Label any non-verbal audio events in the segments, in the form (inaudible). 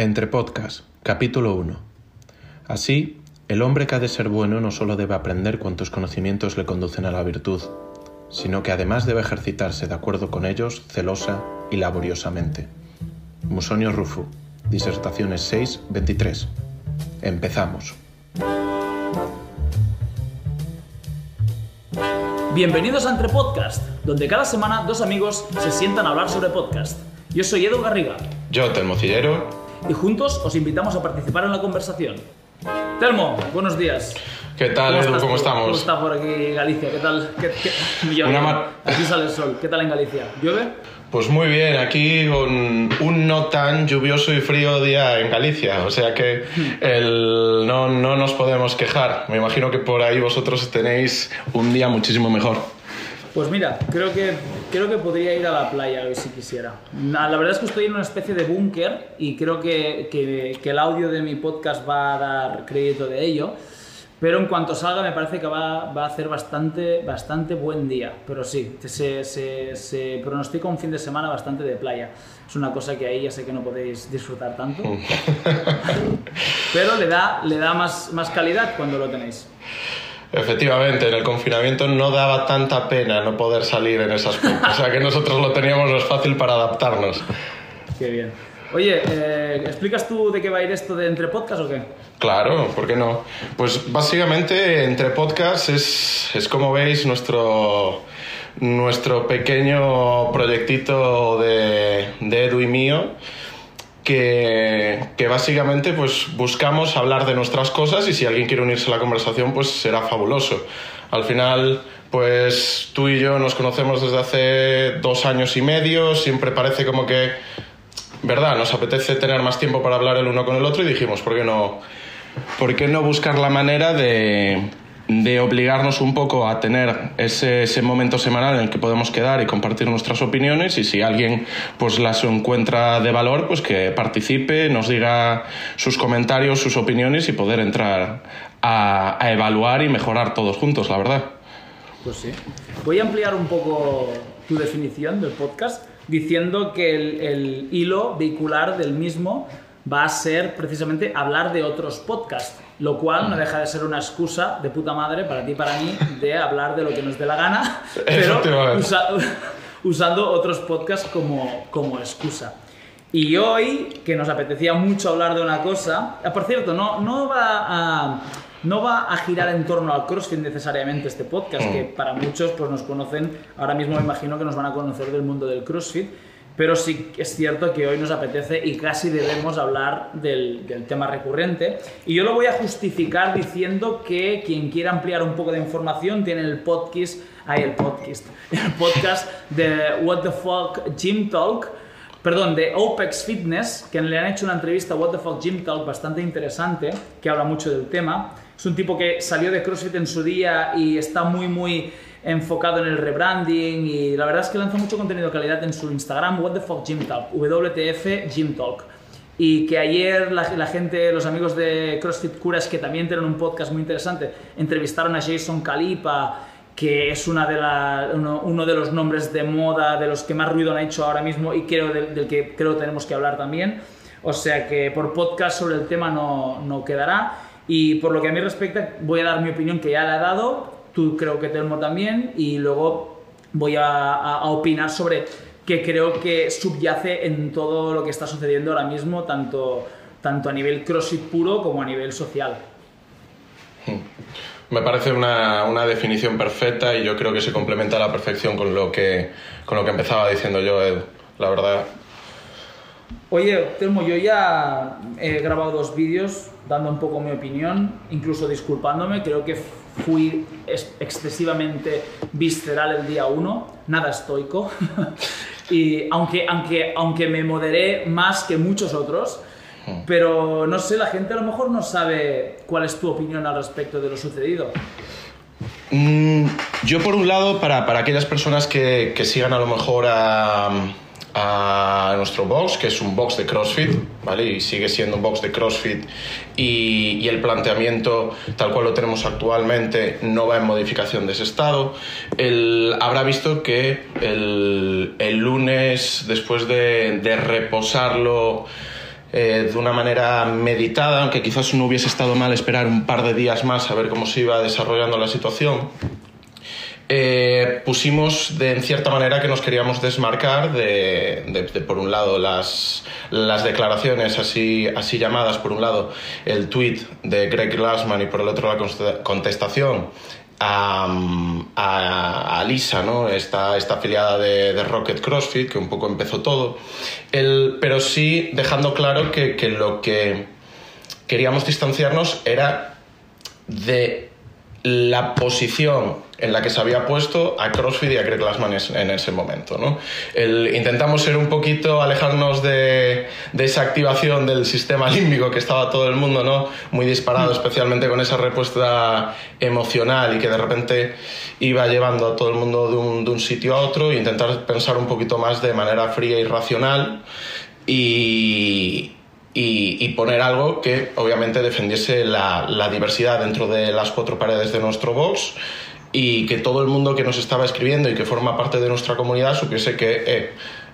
Entre Podcast, capítulo 1. Así, el hombre que ha de ser bueno no solo debe aprender cuantos conocimientos le conducen a la virtud, sino que además debe ejercitarse de acuerdo con ellos celosa y laboriosamente. Musonio Rufo, Disertaciones 6, 23. Empezamos. Bienvenidos a Entre Podcast, donde cada semana dos amigos se sientan a hablar sobre podcast. Yo soy Edu Garriga Yo, Telmo Cillero. Y juntos os invitamos a participar en la conversación. Telmo, buenos días. ¿Qué tal, estás ¿Cómo tú? estamos? ¿Cómo está por aquí Galicia? ¿Qué tal? ¿Qué- qué- (laughs) Yo- Una mar- Aquí sale el sol. ¿Qué tal en Galicia? ¿Llueve? Pues muy bien, aquí con un no tan lluvioso y frío día en Galicia, o sea que el, no, no nos podemos quejar. Me imagino que por ahí vosotros tenéis un día muchísimo mejor. Pues mira, creo que, creo que podría ir a la playa hoy si quisiera. La verdad es que estoy en una especie de búnker y creo que, que- que el audio de mi podcast va a dar crédito de ello. Pero en cuanto salga me parece que va, va a hacer bastante, bastante buen día. Pero sí, se, se, se pronostica un fin de semana bastante de playa. Es una cosa que ahí ya sé que no podéis disfrutar tanto. (laughs) Pero le da, le da más, más calidad cuando lo tenéis. Efectivamente, en el confinamiento no daba tanta pena no poder salir en ese aspecto, o sea que nosotros lo teníamos más fácil para adaptarnos. Qué bien. Oye, eh, ¿explicas tú de qué va a ir esto de entre podcast o qué? Claro, ¿por qué no? Pues básicamente entre podcasts es, es como veis nuestro, nuestro pequeño proyectito de, de Edu y mío que, que básicamente pues buscamos hablar de nuestras cosas y si alguien quiere unirse a la conversación pues será fabuloso. Al final pues tú y yo nos conocemos desde hace dos años y medio, siempre parece como que ¿verdad? Nos apetece tener más tiempo para hablar el uno con el otro y dijimos, ¿por qué no, por qué no buscar la manera de, de obligarnos un poco a tener ese, ese momento semanal en el que podemos quedar y compartir nuestras opiniones y si alguien pues las encuentra de valor, pues que participe, nos diga sus comentarios, sus opiniones y poder entrar a, a evaluar y mejorar todos juntos, la verdad. Pues sí. Voy a ampliar un poco tu definición del podcast diciendo que el, el hilo vehicular del mismo va a ser precisamente hablar de otros podcasts, lo cual no deja de ser una excusa de puta madre para ti y para mí de hablar de lo que nos dé la gana, (laughs) pero usa- (laughs) usando otros podcasts como, como excusa. Y hoy, que nos apetecía mucho hablar de una cosa, ah, por cierto, no, no, va, a, no va a girar en torno al CrossFit necesariamente este podcast, que para muchos pues, nos conocen, ahora mismo me imagino que nos van a conocer del mundo del CrossFit, pero sí es cierto que hoy nos apetece y casi debemos hablar del, tema recurrente. Y yo lo voy a justificar diciendo que quien quiera ampliar un poco de información tiene el podcast, ahí el podcast, (laughs) el podcast de What the Fuck Gym Talk, perdón, de OPEX Fitness, que le han hecho una entrevista a What the Fuck Gym Talk bastante interesante, que habla mucho del tema. Es un tipo que salió de CrossFit en su día y está muy, muy enfocado en el rebranding y la verdad es que lanza mucho contenido de calidad en su Instagram, What the Fuck Talk, WTF Gym Talk. Y que ayer la, gente, los amigos de CrossFit Curas, que también tienen un podcast muy interesante, entrevistaron a Jason Calipa, que es una de uno, de los nombres de moda, de los que más ruido han hecho ahora mismo y creo del que creo tenemos que hablar también. O sea que por podcast sobre el tema no, no quedará. Y por lo que a mí respecta, voy a dar mi opinión que ya la he dado, tú creo que Telmo también, y luego voy a, a- a opinar sobre qué creo que subyace en todo lo que está sucediendo ahora mismo, tanto, tanto a nivel CrossFit puro como a nivel social. Me parece una, una definición perfecta y yo creo que se complementa a la perfección con lo que, con lo que empezaba diciendo yo, Ed. La verdad, Oye, Telmo, yo ya he grabado dos vídeos dando un poco mi opinión, incluso disculpándome. Creo que fui ex- excesivamente visceral el día uno, nada estoico. (laughs) y aunque, aunque, aunque me moderé más que muchos otros, pero no sé, la gente a lo mejor no sabe cuál es tu opinión al respecto de lo sucedido. Mm, yo por un lado, para, para aquellas personas que, que sigan a lo mejor a, a nuestro box, que es un box de CrossFit, ¿vale? Y sigue siendo un box de CrossFit y, el planteamiento tal cual lo tenemos actualmente no va en modificación de ese estado. El, habrá visto que el, el lunes, después de, de reposarlo eh, de una manera meditada, aunque quizás no hubiese estado mal esperar un par de días más a ver cómo se iba desarrollando la situación, eh, pusimos de, en cierta manera que nos queríamos desmarcar de, por un lado, las, las, declaraciones así, así llamadas, por un lado, el tweet de Greg Glassman y por el otro la contestación a, a, Lisa, ¿no? esta, esta afiliada de, de, Rocket CrossFit, que un poco empezó todo, el, pero sí dejando claro que, que lo que queríamos distanciarnos era de la posición en la que se había puesto a CrossFit y a Greg Glassman en ese momento. ¿no? El, intentamos ser un poquito, alejarnos de, de, esa activación del sistema (laughs) límbico que estaba todo el mundo ¿no? muy disparado, especialmente con esa respuesta emocional y que de repente iba llevando a todo el mundo de un, de un sitio a otro e intentar pensar un poquito más de manera fría y racional y, y, poner algo que obviamente defendiese la, la, diversidad dentro de las cuatro paredes de nuestro box y que todo el mundo que nos estaba escribiendo y que forma parte de nuestra comunidad supiese que eh,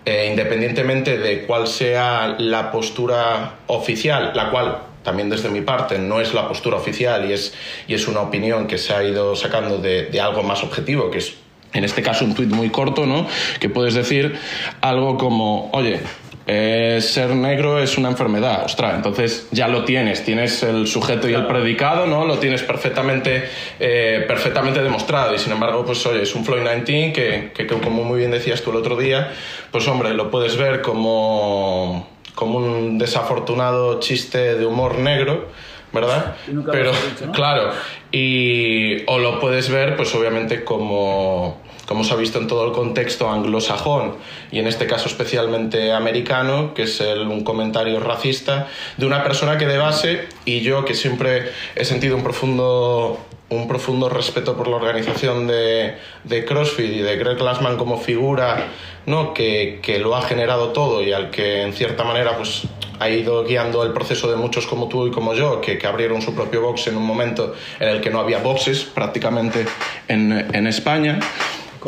eh, independientemente de cuál sea la postura oficial, la cual también desde mi parte no es la postura oficial y es, y es una opinión que se ha ido sacando de, de algo más objetivo, que es en este caso un tuit muy corto, ¿no? Que puedes decir algo como, oye, eh, ser negro es una enfermedad, ostras, entonces ya lo tienes, tienes el sujeto y el predicado, ¿no? Lo tienes perfectamente, eh, perfectamente demostrado y sin embargo, pues oye, es un Floyd 19 que, que, como muy bien decías tú el otro día, pues hombre, lo puedes ver como, como un desafortunado chiste de humor negro, ¿verdad? Pero, claro, y, o lo puedes ver, pues obviamente como como se ha visto en todo el contexto anglosajón y en este caso especialmente americano, que es un comentario racista de una persona que de base, y yo que siempre he sentido un profundo, un profundo respeto por la organización de, de CrossFit y de Greg Glassman como figura ¿no? que, que lo ha generado todo y al que en cierta manera pues, ha ido guiando el proceso de muchos como tú y como yo, que, que, abrieron su propio box en un momento en el que no había boxes prácticamente en, en España.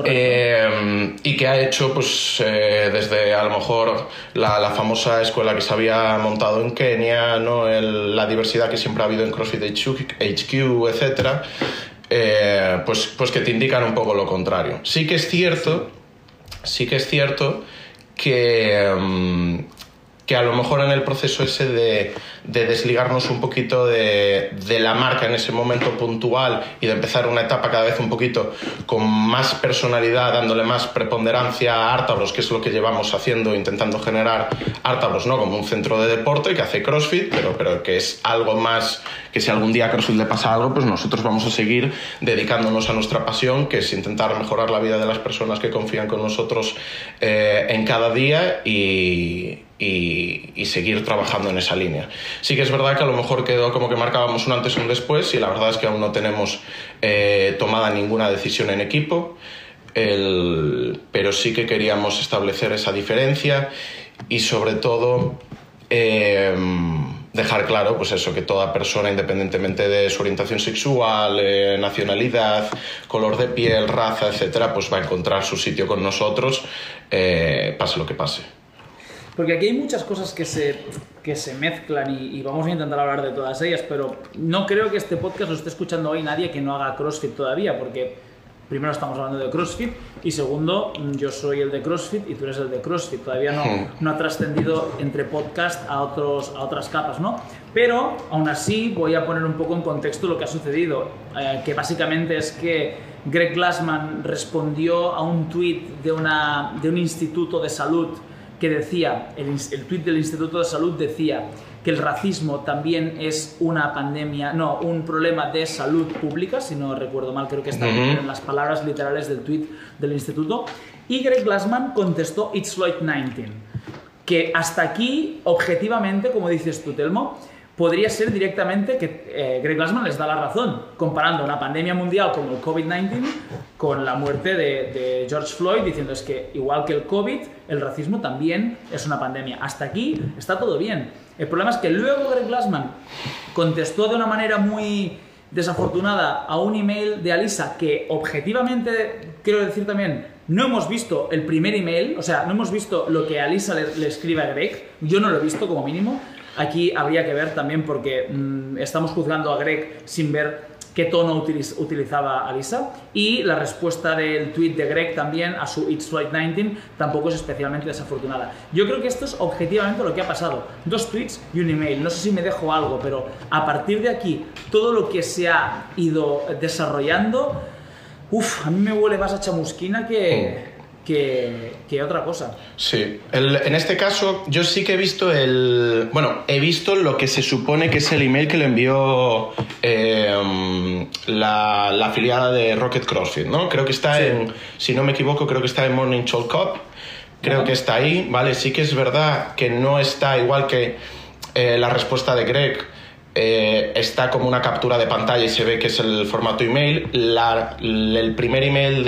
Eh, y que ha hecho, pues, eh, desde a lo mejor la, famosa escuela que se había montado en Kenia, ¿no? La diversidad que siempre ha habido en CrossFit HQ, etcétera, eh, pues, pues que te indican un poco lo contrario. Sí que es cierto, sí que es cierto que, um, que a lo mejor en el proceso ese de, de desligarnos un poquito de, de, la marca en ese momento puntual y de empezar una etapa cada vez un poquito con más personalidad, dándole más preponderancia a Artabros, que es lo que llevamos haciendo, intentando generar Artabros ¿no? como un centro de deporte que hace CrossFit, pero, pero que es algo más que si algún día a CrossFit le pasa algo, pues nosotros vamos a seguir dedicándonos a nuestra pasión, que es intentar mejorar la vida de las personas que confían con nosotros eh, en cada día y, y, seguir trabajando en esa línea. Sí que es verdad que a lo mejor quedó como que marcábamos un antes y un después y la verdad es que aún no tenemos eh, tomada ninguna decisión en equipo, pero sí que queríamos establecer esa diferencia y sobre todo... Eh, dejar claro, pues eso, que toda persona, independientemente de su orientación sexual, eh, nacionalidad, color de piel, raza, etcétera, pues va a encontrar su sitio con nosotros, eh, pase lo que pase. Porque aquí hay muchas cosas que se, que se mezclan y, y, vamos a intentar hablar de todas ellas, pero no creo que este podcast lo esté escuchando hoy nadie que no haga CrossFit todavía, porque primero estamos hablando de CrossFit y segundo, yo soy el de CrossFit y tú eres el de CrossFit. Todavía no, hmm. no ha trascendido entre podcast a, otros, a otras capas, ¿no? Pero aún así voy a poner un poco en contexto lo que ha sucedido, eh, que básicamente es que Greg Glassman respondió a un tweet de, una, de un instituto de salud que decía, el, el tweet del Instituto de Salud decía que el racismo también es una pandemia, no, un problema de salud pública, si no recuerdo mal, creo que están uh -huh. en las palabras literales del tweet del instituto. Y Greg Glassman contestó It's Floyd 19, que hasta aquí, objetivamente, como dices tú, Telmo, podría ser directamente que eh, Greg Glassman les da la razón, comparando una pandemia mundial como el COVID-19 con la muerte de, de, George Floyd, diciendo es que igual que el COVID, el racismo también es una pandemia. Hasta aquí está todo bien. El problema es que luego Greg Glassman contestó de una manera muy desafortunada a un email de Alisa que objetivamente, quiero decir también, no hemos visto el primer email, o sea, no hemos visto lo que Alisa le, le escribe a Greg, yo no lo he visto como mínimo, aquí habría que ver también porque mm, estamos juzgando a Greg sin ver qué tono utilizaba Alisa y la respuesta del tweet de Greg también a su It's Flight 19 tampoco es especialmente desafortunada. Yo creo que esto es objetivamente lo que ha pasado. Dos tweets y un email. No sé si me dejo algo, pero a partir de aquí todo lo que se ha ido desarrollando, uff, a mí me huele más a chamusquina que... Oh que, otra cosa. Sí, en este caso yo sí que he visto el... Bueno, he visto lo que se supone que es el email que le envió em, la, afiliada de Rocket CrossFit, ¿no? Creo que está en, si no me equivoco, creo que está en Morning Show Cup. Creo que está ahí, ¿vale? Sí que es verdad que no está igual que eh, la respuesta de Greg eh, está como una captura de pantalla y se ve que es el formato email. el primer email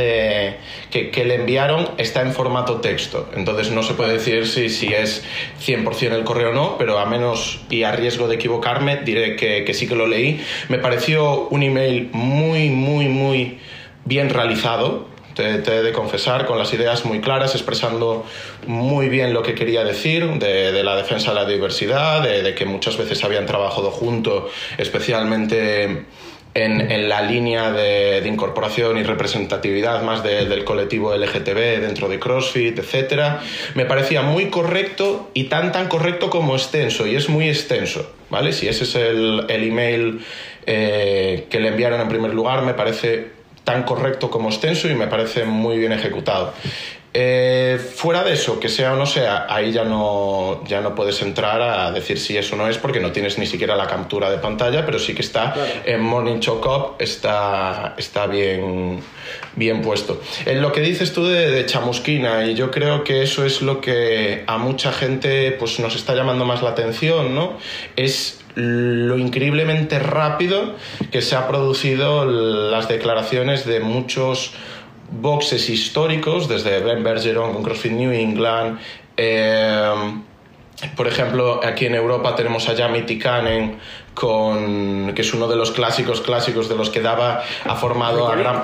que, le enviaron está en formato texto, entonces no se puede decir si, si es 100% el correo o no, pero a menos y a riesgo de equivocarme diré que, que sí que lo leí. Me pareció un email muy, muy, muy bien realizado te, he de confesar, con las ideas muy claras, expresando muy bien lo que quería decir de, la defensa de la diversidad, de, que muchas veces habían trabajado juntos, especialmente en, la línea de, incorporación y representatividad más del colectivo LGTB dentro de CrossFit, etc. Me parecía muy correcto y tan tan correcto como extenso, y es muy extenso, ¿vale? Si ese es el, email eh, que le enviaron en primer lugar, me parece tan correcto como extenso y me parece muy bien ejecutado. Eh, fuera de eso, que sea o no sea, ahí ya no, ya no puedes entrar a decir si eso no es porque no tienes ni siquiera la captura de pantalla, pero sí que está en Morning Choke Up, está, está bien, bien puesto. En lo que dices tú de, chamusquina, y yo creo que eso es lo que a mucha gente pues, nos está llamando más la atención, ¿no? Es lo increíblemente rápido que se ha producido las declaraciones de muchos boxes históricos, desde Ben Bergeron con CrossFit New England. Eh, por ejemplo, aquí en Europa tenemos a Jamie Tikanen, con, que es uno de los clásicos clásicos de los que daba, ha formado a gran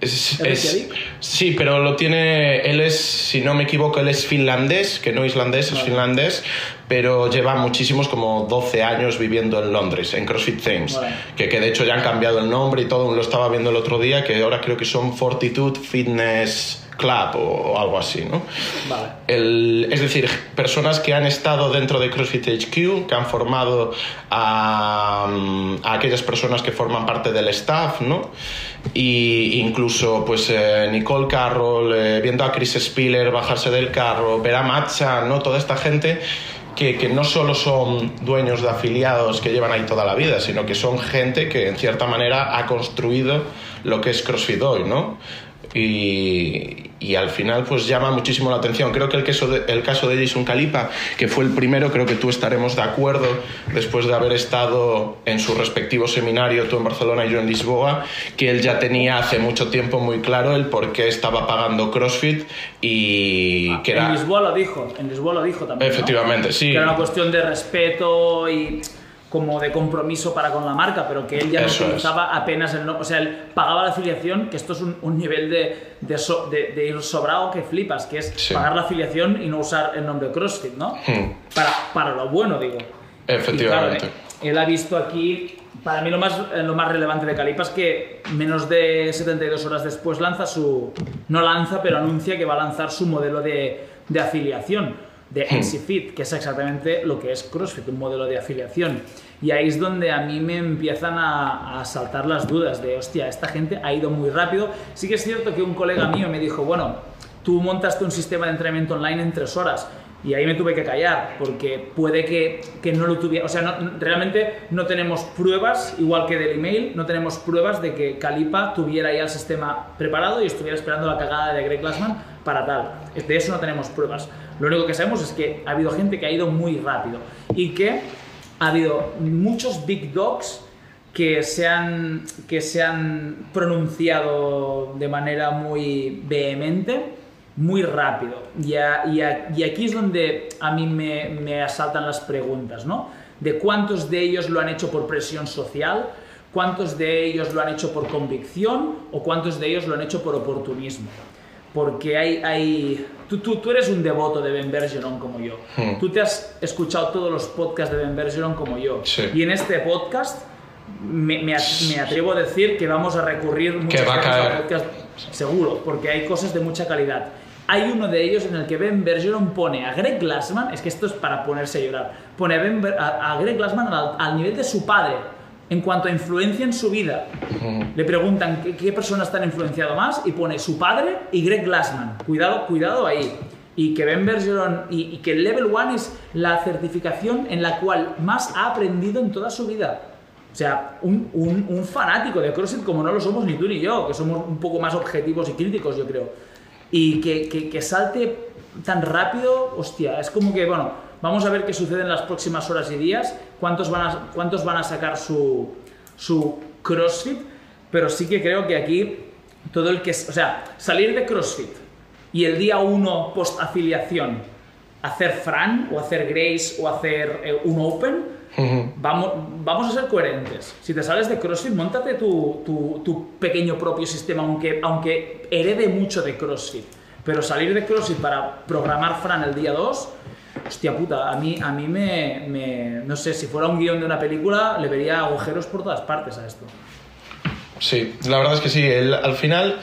es, sí, pero lo tiene. Él es, si no me equivoco, él es finlandés, que no islandés, es finlandés, pero lleva muchísimos, como 12 años viviendo en Londres, en CrossFit Thames, que, que de hecho ya han cambiado el nombre y todo. Lo estaba viendo el otro día, que ahora creo que son Fortitude Fitness club o, algo así, ¿no? Vale. es decir, personas que han estado dentro de CrossFit HQ, que han formado a, aquellas personas que forman parte del staff, ¿no? Y incluso, pues, eh, Nicole Carroll, eh, viendo a Chris Spiller bajarse del carro, ver a Matcha, ¿no? Toda esta gente que, que, no solo son dueños de afiliados que llevan ahí toda la vida, sino que son gente que en cierta manera ha construido lo que es CrossFit hoy, ¿no? Y, y, al final pues llama muchísimo la atención. Creo que el, caso de, el caso de Jason Calipa, que fue el primero, creo que tú estaremos de acuerdo después de haber estado en su respectivo seminario, tú en Barcelona y yo en Lisboa, que él ya tenía hace mucho tiempo muy claro el por qué estaba pagando CrossFit y que era... En Lisboa lo dijo, en Lisboa lo dijo también. Efectivamente, sí. Que era una cuestión de respeto y como de compromiso para con la marca, pero que él ya no utilizaba apenas el nombre, o sea, él pagaba la afiliación, que esto es un, nivel de, de, ir sobrado que flipas, que es pagar la afiliación y no usar el nombre CrossFit, ¿no? Hmm. Para, para lo bueno, digo. Efectivamente. Eh, él ha visto aquí, para mí lo más, lo más relevante de Calipa es que menos de 72 horas después lanza su, no lanza, pero anuncia que va a lanzar su modelo de, de afiliación de ExyFit, hmm. que es exactamente lo que es CrossFit, un modelo de afiliación. Y ahí es donde a mí me empiezan a, saltar las dudas de, hostia, esta gente ha ido muy rápido. Sí que es cierto que un colega mío me dijo, bueno, tú montaste un sistema de entrenamiento online en tres horas. Y ahí me tuve que callar, porque puede que, que no lo tuviera. O sea, realmente no tenemos pruebas, igual que del email, no tenemos pruebas de que Calipa tuviera ya el sistema preparado y estuviera esperando la cagada de Greg Glassman para tal. De eso no tenemos pruebas. Lo único que sabemos es que ha habido gente que ha ido muy rápido y que ha habido muchos big dogs que se han, que se han pronunciado de manera muy vehemente, muy rápido. Y, aquí es donde a mí me, me, asaltan las preguntas, ¿no? De cuántos de ellos lo han hecho por presión social, cuántos de ellos lo han hecho por convicción o cuántos de ellos lo han hecho por oportunismo. Porque hay, hay tú, tú, tú eres un devoto de Ben Bergeron como yo. Hmm. Tú te has escuchado todos los podcasts de Ben Bergeron como yo. Sí. Y en este podcast me, me at- me atrevo a decir que vamos a recurrir muchas va a caer. al podcast seguro, porque hay cosas de mucha calidad. Hay uno de ellos en el que Ben Bergeron pone a Greg Glassman, es que esto es para ponerse a llorar, pone a, Ben Ber- a- a Greg Glassman al, al nivel de su padre en cuanto a influencia en su vida. Le preguntan ¿qué, qué personas te han influenciado más y pone su padre y Greg Glassman. Cuidado, cuidado ahí. Y que Ben Bergeron y, y que el Level 1 es la certificación en la cual más ha aprendido en toda su vida. O sea, un, un- un fanático de CrossFit como no lo somos ni tú ni yo, que somos un poco más objetivos y críticos, yo creo. Y que, que- que salte tan rápido, hostia, es como que, bueno, vamos a ver qué sucede en las próximas horas y días, cuántos van a, cuántos van a sacar su, su CrossFit, pero sí que creo que aquí todo el que, o sea, salir de CrossFit y el día uno post afiliación hacer Fran o hacer Grace o hacer eh, un Open, vamos, vamos a ser coherentes. Si te sales de CrossFit, montate tu, tu- tu pequeño propio sistema, aunque, aunque herede mucho de CrossFit. Pero salir de CrossFit para programar Fran el día 2, hostia puta, a mí, a mí me, No sé, si fuera un guion de una película, le vería agujeros por todas partes a esto. Sí, la verdad es que sí. Al final,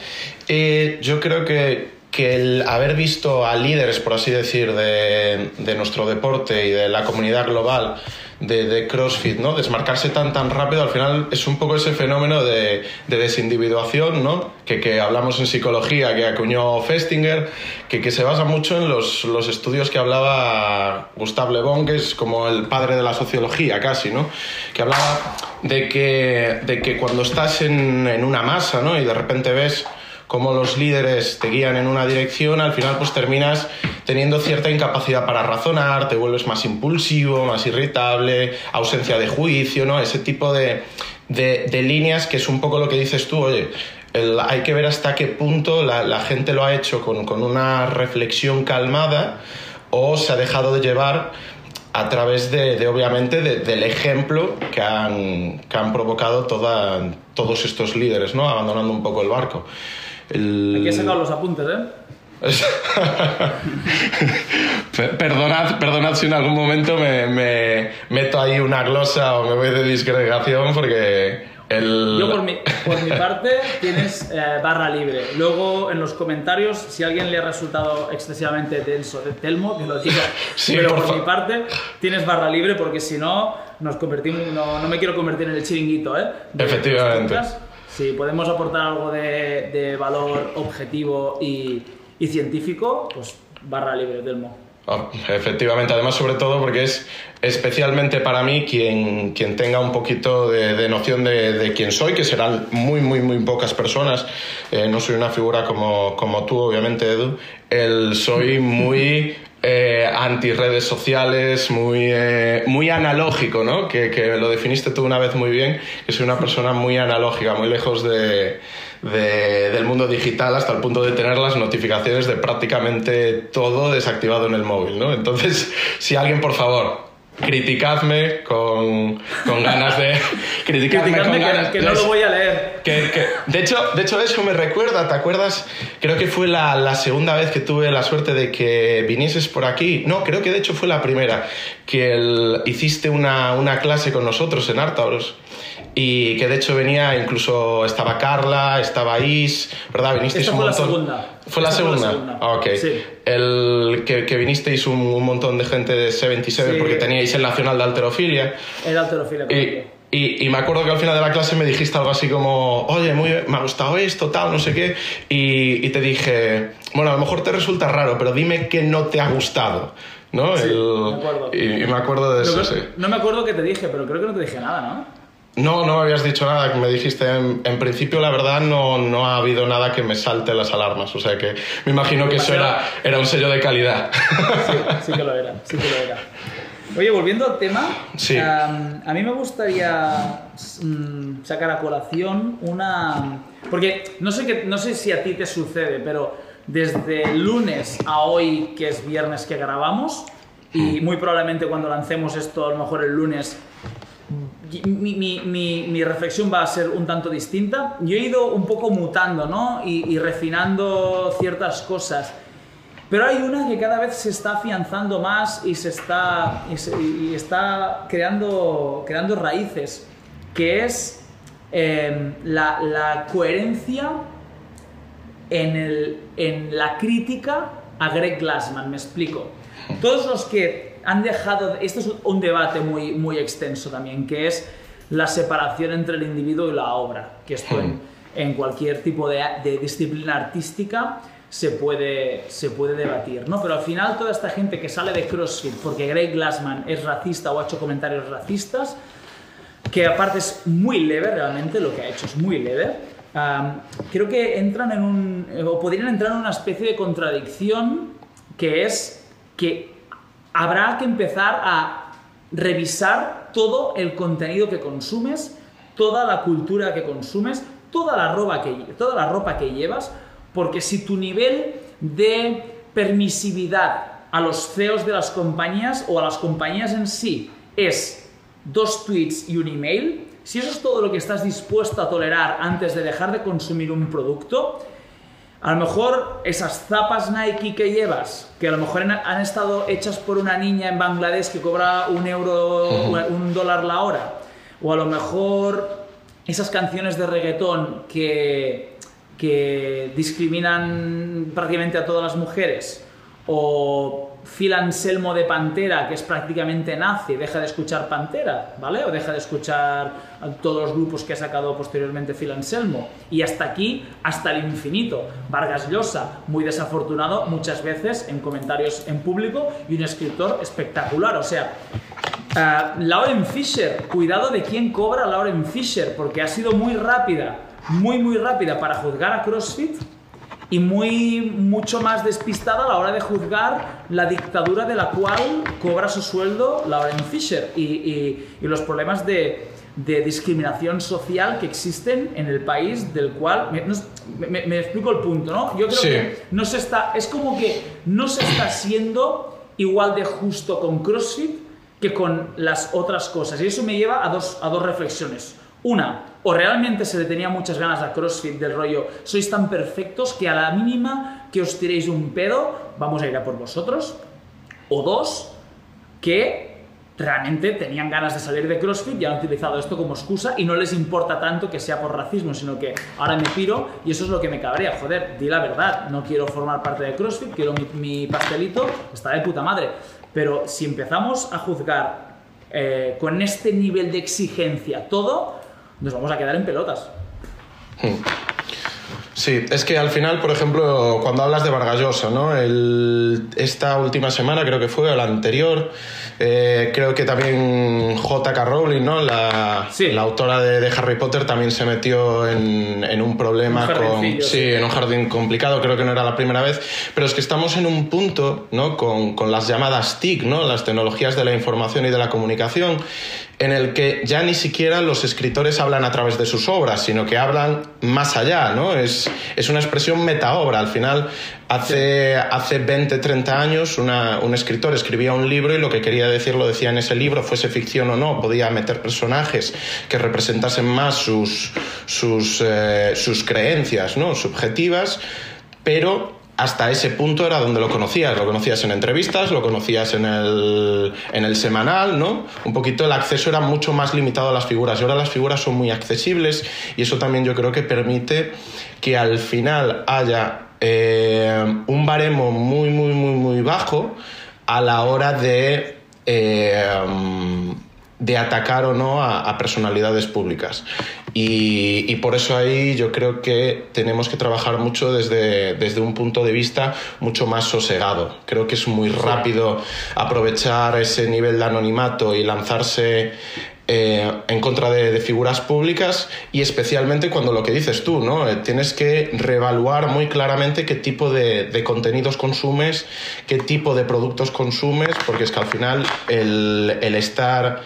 eh, yo creo que, que el haber visto a líderes, por así decir, de, de nuestro deporte y de la comunidad global de, de CrossFit, ¿no? Desmarcarse tan, tan rápido, al final es un poco ese fenómeno de, de desindividuación, ¿no? Que, que hablamos en psicología, que acuñó Festinger, que, que se basa mucho en los, los estudios que hablaba Gustave Le Bon, que es como el padre de la sociología casi, ¿no? Que hablaba de que, de que cuando estás en, en una masa, ¿no? Y de repente ves cómo los líderes te guían en una dirección, al final pues terminas teniendo cierta incapacidad para razonar, te vuelves más impulsivo, más irritable, ausencia de juicio, ¿no? Ese tipo de, de- líneas que es un poco lo que dices tú, oye, el- hay que ver hasta qué punto la, gente lo ha hecho con, con una reflexión calmada o se ha dejado de llevar a través de, obviamente, de- del ejemplo que han, que han provocado todos estos líderes, ¿no? Abandonando un poco el barco. El- Aquí he sacado los apuntes, ¿eh? (laughs) Per- Perdonad, perdonad si en algún momento me, me meto ahí una glosa o me voy de disgregación porque el... Yo por mi, por mi parte tienes eh, barra libre. Luego en los comentarios, si a alguien le ha resultado excesivamente denso de Telmo, que lo diga. (laughs) Sí, Pero por por, mi parte tienes barra libre porque si no, nos convertimos, no, no me quiero convertir en el chiringuito, ¿eh? De Efectivamente. los. Si podemos aportar algo de, de valor objetivo y, y científico, pues barra libre, Telmo. Oh, efectivamente, además sobre todo porque es especialmente para mí quien, quien tenga un poquito de, de noción de, de quién soy, que serán muy, muy, muy pocas personas. Eh, no soy una figura como, como tú, obviamente, Edu. El, soy muy eh, anti redes sociales, muy, eh, muy analógico, ¿no? Que, que lo definiste tú una vez muy bien, que soy una persona muy analógica, muy lejos de, de- del mundo digital hasta el punto de tener las notificaciones de prácticamente todo desactivado en el móvil, ¿no? Entonces, (laughs) si alguien, por favor, criticadme con, con ganas de... (laughs) criticadme con que, ganas que no les- lo voy a leer. que- que- de, hecho, de hecho, eso me recuerda, ¿te acuerdas? Creo que fue la, la segunda vez que tuve la suerte de que vinieses por aquí. No, creo que de hecho fue la primera, que el- hiciste una, una clase con nosotros en Artauros. Y que de hecho venía, incluso estaba Carla, estaba Is, ¿verdad? Vinisteis Esta un fue la montón. segunda. ¿Fue la Esta fue la segunda? segunda. Ah, ok. Sí. El, que, que vinisteis un, un montón de gente de 77 Sí. porque teníais el Nacional de Alterofilia. Era alterofilia. Y, y, y me acuerdo que al final de la clase me dijiste algo así como, oye, muy, me ha gustado esto, tal, no sé qué. Y, y te dije, bueno, a lo mejor te resulta raro, pero dime qué no te ha gustado. ¿no? Sí, El- me acuerdo. Y, me acuerdo de eso, no, sí. no me acuerdo qué te dije, pero creo que no te dije nada, ¿no? No, no me habías dicho nada, que me dijiste, en, en principio la verdad no, no ha habido nada que me salte las alarmas, o sea que me imagino que eso era, era un sello de calidad. Sí, sí que lo era, sí que lo era. Oye, volviendo al tema, Sí. a mí me gustaría mm, sacar a colación una... Porque no sé, qué, no sé si a ti te sucede, pero desde el lunes a hoy, que es viernes que grabamos, y muy probablemente cuando lancemos esto, a lo mejor el lunes, mi, reflexión va a ser un tanto distinta. Yo he ido un poco mutando, ¿no? Y, refinando ciertas cosas. Pero hay una que cada vez se está afianzando más y se está, y está creando, creando raíces, que es eh, la, coherencia en, en la crítica a Greg Glassman, me explico. Todos los que han dejado, esto es un debate muy, muy extenso también, que es la separación entre el individuo y la obra, que esto en, en cualquier tipo de, de disciplina artística se puede, se puede debatir, ¿no? Pero al final toda esta gente que sale de CrossFit porque Greg Glassman es racista o ha hecho comentarios racistas, que aparte es muy leve realmente, lo que ha hecho es muy leve, creo que entran en un, o podrían entrar en una especie de contradicción que es que habrá que empezar a revisar todo el contenido que consumes, toda la cultura que consumes, toda la ropa que, toda la ropa que llevas, porque si tu nivel de permisividad a los CEOs de las compañías o a las compañías en sí es dos tweets y un email, si eso es todo lo que estás dispuesto a tolerar antes de dejar de consumir un producto, a lo mejor esas zapas Nike que llevas, que a lo mejor han- estado hechas por una niña en Bangladesh que cobra un euro, un dólar la hora, o a lo mejor esas canciones de reggaetón que, que discriminan prácticamente a todas las mujeres, o Phil Anselmo de Pantera, que es prácticamente nazi, deja de escuchar Pantera, ¿vale? O deja de escuchar todos los grupos que ha sacado posteriormente Phil Anselmo. Y hasta aquí, hasta el infinito. Vargas Llosa, muy desafortunado muchas veces en comentarios en público y un escritor espectacular. O sea, Ah, Lauren Fisher, cuidado de quién cobra Lauren Fisher, porque ha sido muy rápida, muy muy rápida para juzgar a CrossFit y muy mucho más despistada a la hora de juzgar la dictadura de la cual cobra su sueldo Lauren Fisher y, y- y los problemas de, de discriminación social que existen en el país del cual me, me- me explico el punto, ¿no? Yo creo Sí. que no se está, es como que no se está siendo igual de justo con CrossFit que con las otras cosas. Y eso me lleva a dos, a dos reflexiones. Una, o realmente se le tenía muchas ganas a CrossFit del rollo, sois tan perfectos que a la mínima que os tiréis un pedo, vamos a ir a por vosotros. O dos, que realmente tenían ganas de salir de CrossFit y han utilizado esto como excusa y no les importa tanto que sea por racismo, sino que ahora me piro y eso es lo que me cabrea. Joder, di la verdad, no quiero formar parte de CrossFit, quiero mi, pastelito, está de puta madre. Pero si empezamos a juzgar eh, con este nivel de exigencia todo, nos vamos a quedar en pelotas. Sí, es que al final, por ejemplo, cuando hablas de Vargas Llosa, ¿no? El- esta última semana, creo que fue, o la anterior, eh, creo que también J.K. Rowling, ¿no? La, Sí. la autora de, de Harry Potter también se metió en, en un problema Un con... Sí, sí. en un jardín complicado, creo que no era la primera vez, pero es que estamos en un punto, ¿no? Con, con las llamadas TIC, ¿no? Las tecnologías de la información y de la comunicación, en el que ya ni siquiera los escritores hablan a través de sus obras, sino que hablan más allá, ¿no? Es, es una expresión metaobra. Al final, hace, hace 20, 30 años, una- un escritor escribía un libro y lo que quería decir lo decía en ese libro, fuese ficción o no, podía meter personajes que representasen más sus, sus, eh, sus creencias, ¿no? Subjetivas, pero hasta ese punto era donde lo conocías. Lo conocías en entrevistas, lo conocías en el, en el semanal, ¿no? Un poquito el acceso era mucho más limitado a las figuras. Y ahora las figuras son muy accesibles y eso también yo creo que permite que al final haya eh, un baremo muy, muy, muy, muy bajo a la hora de... eh, de atacar o no a, a personalidades públicas. Y, y por eso ahí yo creo que tenemos que trabajar mucho desde, desde un punto de vista mucho más sosegado. Creo que es muy rápido aprovechar ese nivel de anonimato y lanzarse eh, en contra de, figuras públicas y especialmente cuando lo que dices tú, ¿no? Eh, tienes que reevaluar muy claramente qué tipo de, contenidos consumes, qué tipo de productos consumes, porque es que al final el, estar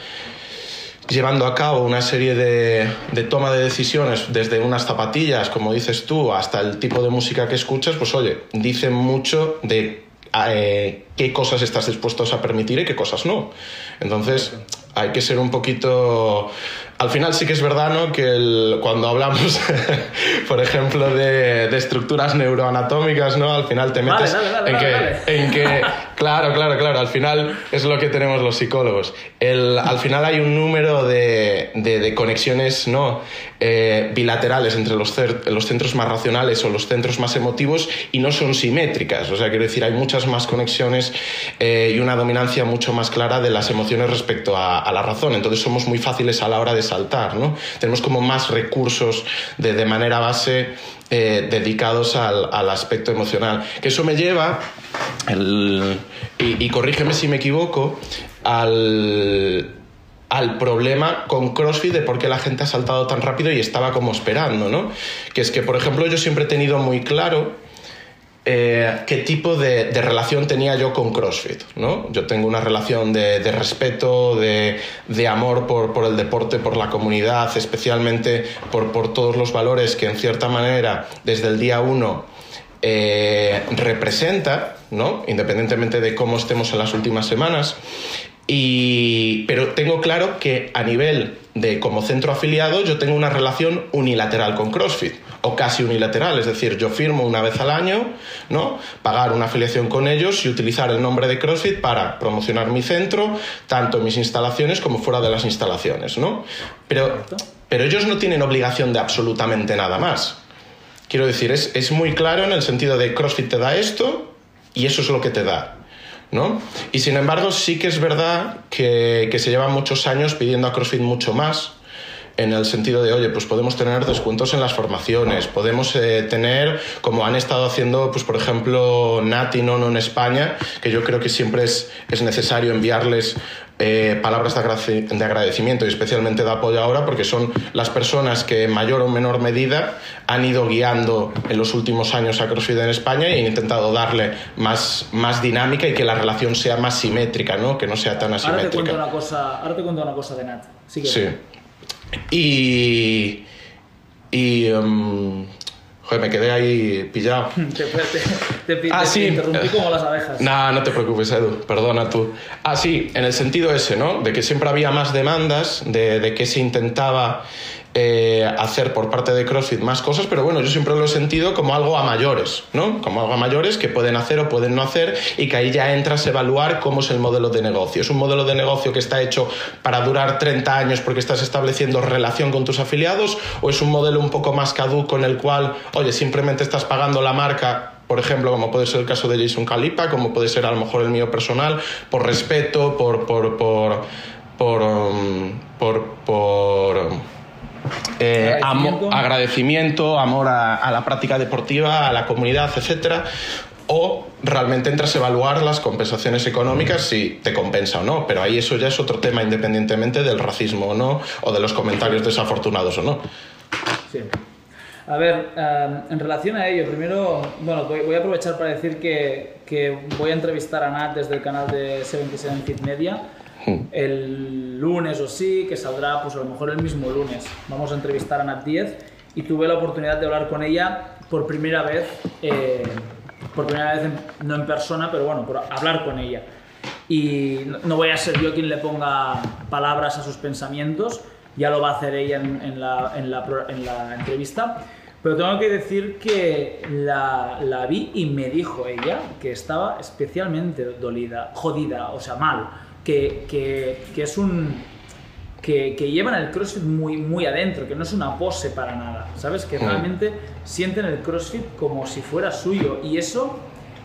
llevando a cabo una serie de, toma de decisiones desde unas zapatillas, como dices tú, hasta el tipo de música que escuchas, pues oye, dicen mucho de eh, qué cosas estás dispuestos a permitir y qué cosas no. Entonces, hay que ser un poquito al final sí que es verdad, ¿no? Que cuando hablamos, (laughs) por ejemplo, de, estructuras neuroanatómicas, ¿no? Al final te metes en, que, en, que, claro, claro, claro, al final es lo que tenemos los psicólogos. El, al final hay un número de, de, conexiones, ¿no? Eh, bilaterales entre los, los centros más racionales o los centros más emotivos y no son simétricas. O sea, quiero decir, hay muchas más conexiones eh, y una dominancia mucho más clara de las emociones respecto a, a la razón. Entonces somos muy fáciles a la hora de saltar, ¿no? Tenemos como más recursos de, de manera base eh, dedicados al, al, aspecto emocional. Que eso me lleva, y, y, corrígeme si me equivoco, al, al problema con CrossFit de por qué la gente ha saltado tan rápido y estaba como esperando, ¿no? Que es que, por ejemplo, yo siempre he tenido muy claro eh, qué tipo de, relación tenía yo con CrossFit. ¿no? Yo tengo una relación de, respeto, de, amor por, el deporte, por la comunidad, especialmente por, todos los valores que en cierta manera desde el día uno eh, representa, ¿no? independientemente de cómo estemos en las últimas semanas. Y, pero tengo claro que a nivel de como centro afiliado yo tengo una relación unilateral con CrossFit o casi unilateral, es decir, yo firmo una vez al año, ¿no? Pagar una afiliación con ellos y utilizar el nombre de CrossFit para promocionar mi centro, tanto en mis instalaciones como fuera de las instalaciones, ¿no? Pero, pero ellos no tienen obligación de absolutamente nada más. Quiero decir, es, es muy claro en el sentido de CrossFit te da esto y eso es lo que te da. ¿No? Y sin embargo, sí que es verdad que, que se llevan muchos años pidiendo a CrossFit mucho más, en el sentido de, oye, pues podemos tener descuentos en las formaciones, podemos eh, tener, como han estado haciendo, pues por ejemplo, Nat y Nono en España, que yo creo que siempre es, es necesario enviarles eh, palabras de, agradecimiento y especialmente de apoyo ahora porque son las personas que en mayor o menor medida han ido guiando en los últimos años a CrossFit en España y han intentado darle más, más dinámica y que la relación sea más simétrica, ¿no? que no sea tan asimétrica. Ahora te cuento una cosa, ahora te cuento una cosa de Nat. Sí. Y. Y. Um, joder, me quedé ahí pillado. (laughs) te, te, ah, sí. interrumpí como las abejas. No, no te preocupes, Edu, perdona tú. Ah, sí, en el sentido ese, ¿no? De que siempre había más demandas, de, de que se intentaba eh, hacer por parte de CrossFit más cosas, pero bueno, yo siempre lo he sentido como algo a mayores, ¿no? Como algo a mayores que pueden hacer o pueden no hacer y que ahí ya entras a evaluar cómo es el modelo de negocio. ¿Es un modelo de negocio que está hecho para durar 30 años porque estás estableciendo relación con tus afiliados o es un modelo un poco más caduco en el cual, oye, simplemente estás pagando la marca por ejemplo, como puede ser el caso de Jason Calipa, como puede ser a lo mejor el mío personal, por respeto, por, por, por, por, um, por, por eh, agradecimiento. amor a, la práctica deportiva, a la comunidad, etcétera, o realmente entras a evaluar las compensaciones económicas si te compensa o no, pero ahí eso ya es otro tema independientemente del racismo o no, o de los comentarios desafortunados o no. Sí. A ver, eh, en relación a ello, primero, bueno, voy, a aprovechar para decir que, que, voy a entrevistar a Nat desde el canal de 77 Fit Media el lunes o sí, que saldrá pues a lo mejor el mismo lunes. Vamos a entrevistar a Nat 10 y tuve la oportunidad de hablar con ella por primera vez, eh, por primera vez no en persona, pero bueno, por hablar con ella. Y no voy a ser yo quien le ponga palabras a sus pensamientos, ya lo va a hacer ella en, la, en, la, en la, entrevista. Pero tengo que decir que la, la, vi y me dijo ella que estaba especialmente dolida, jodida, o sea, mal que, es un... Que, llevan el CrossFit muy, muy adentro, que no es una pose para nada, ¿sabes? Que mm. realmente sienten el CrossFit como si fuera suyo y eso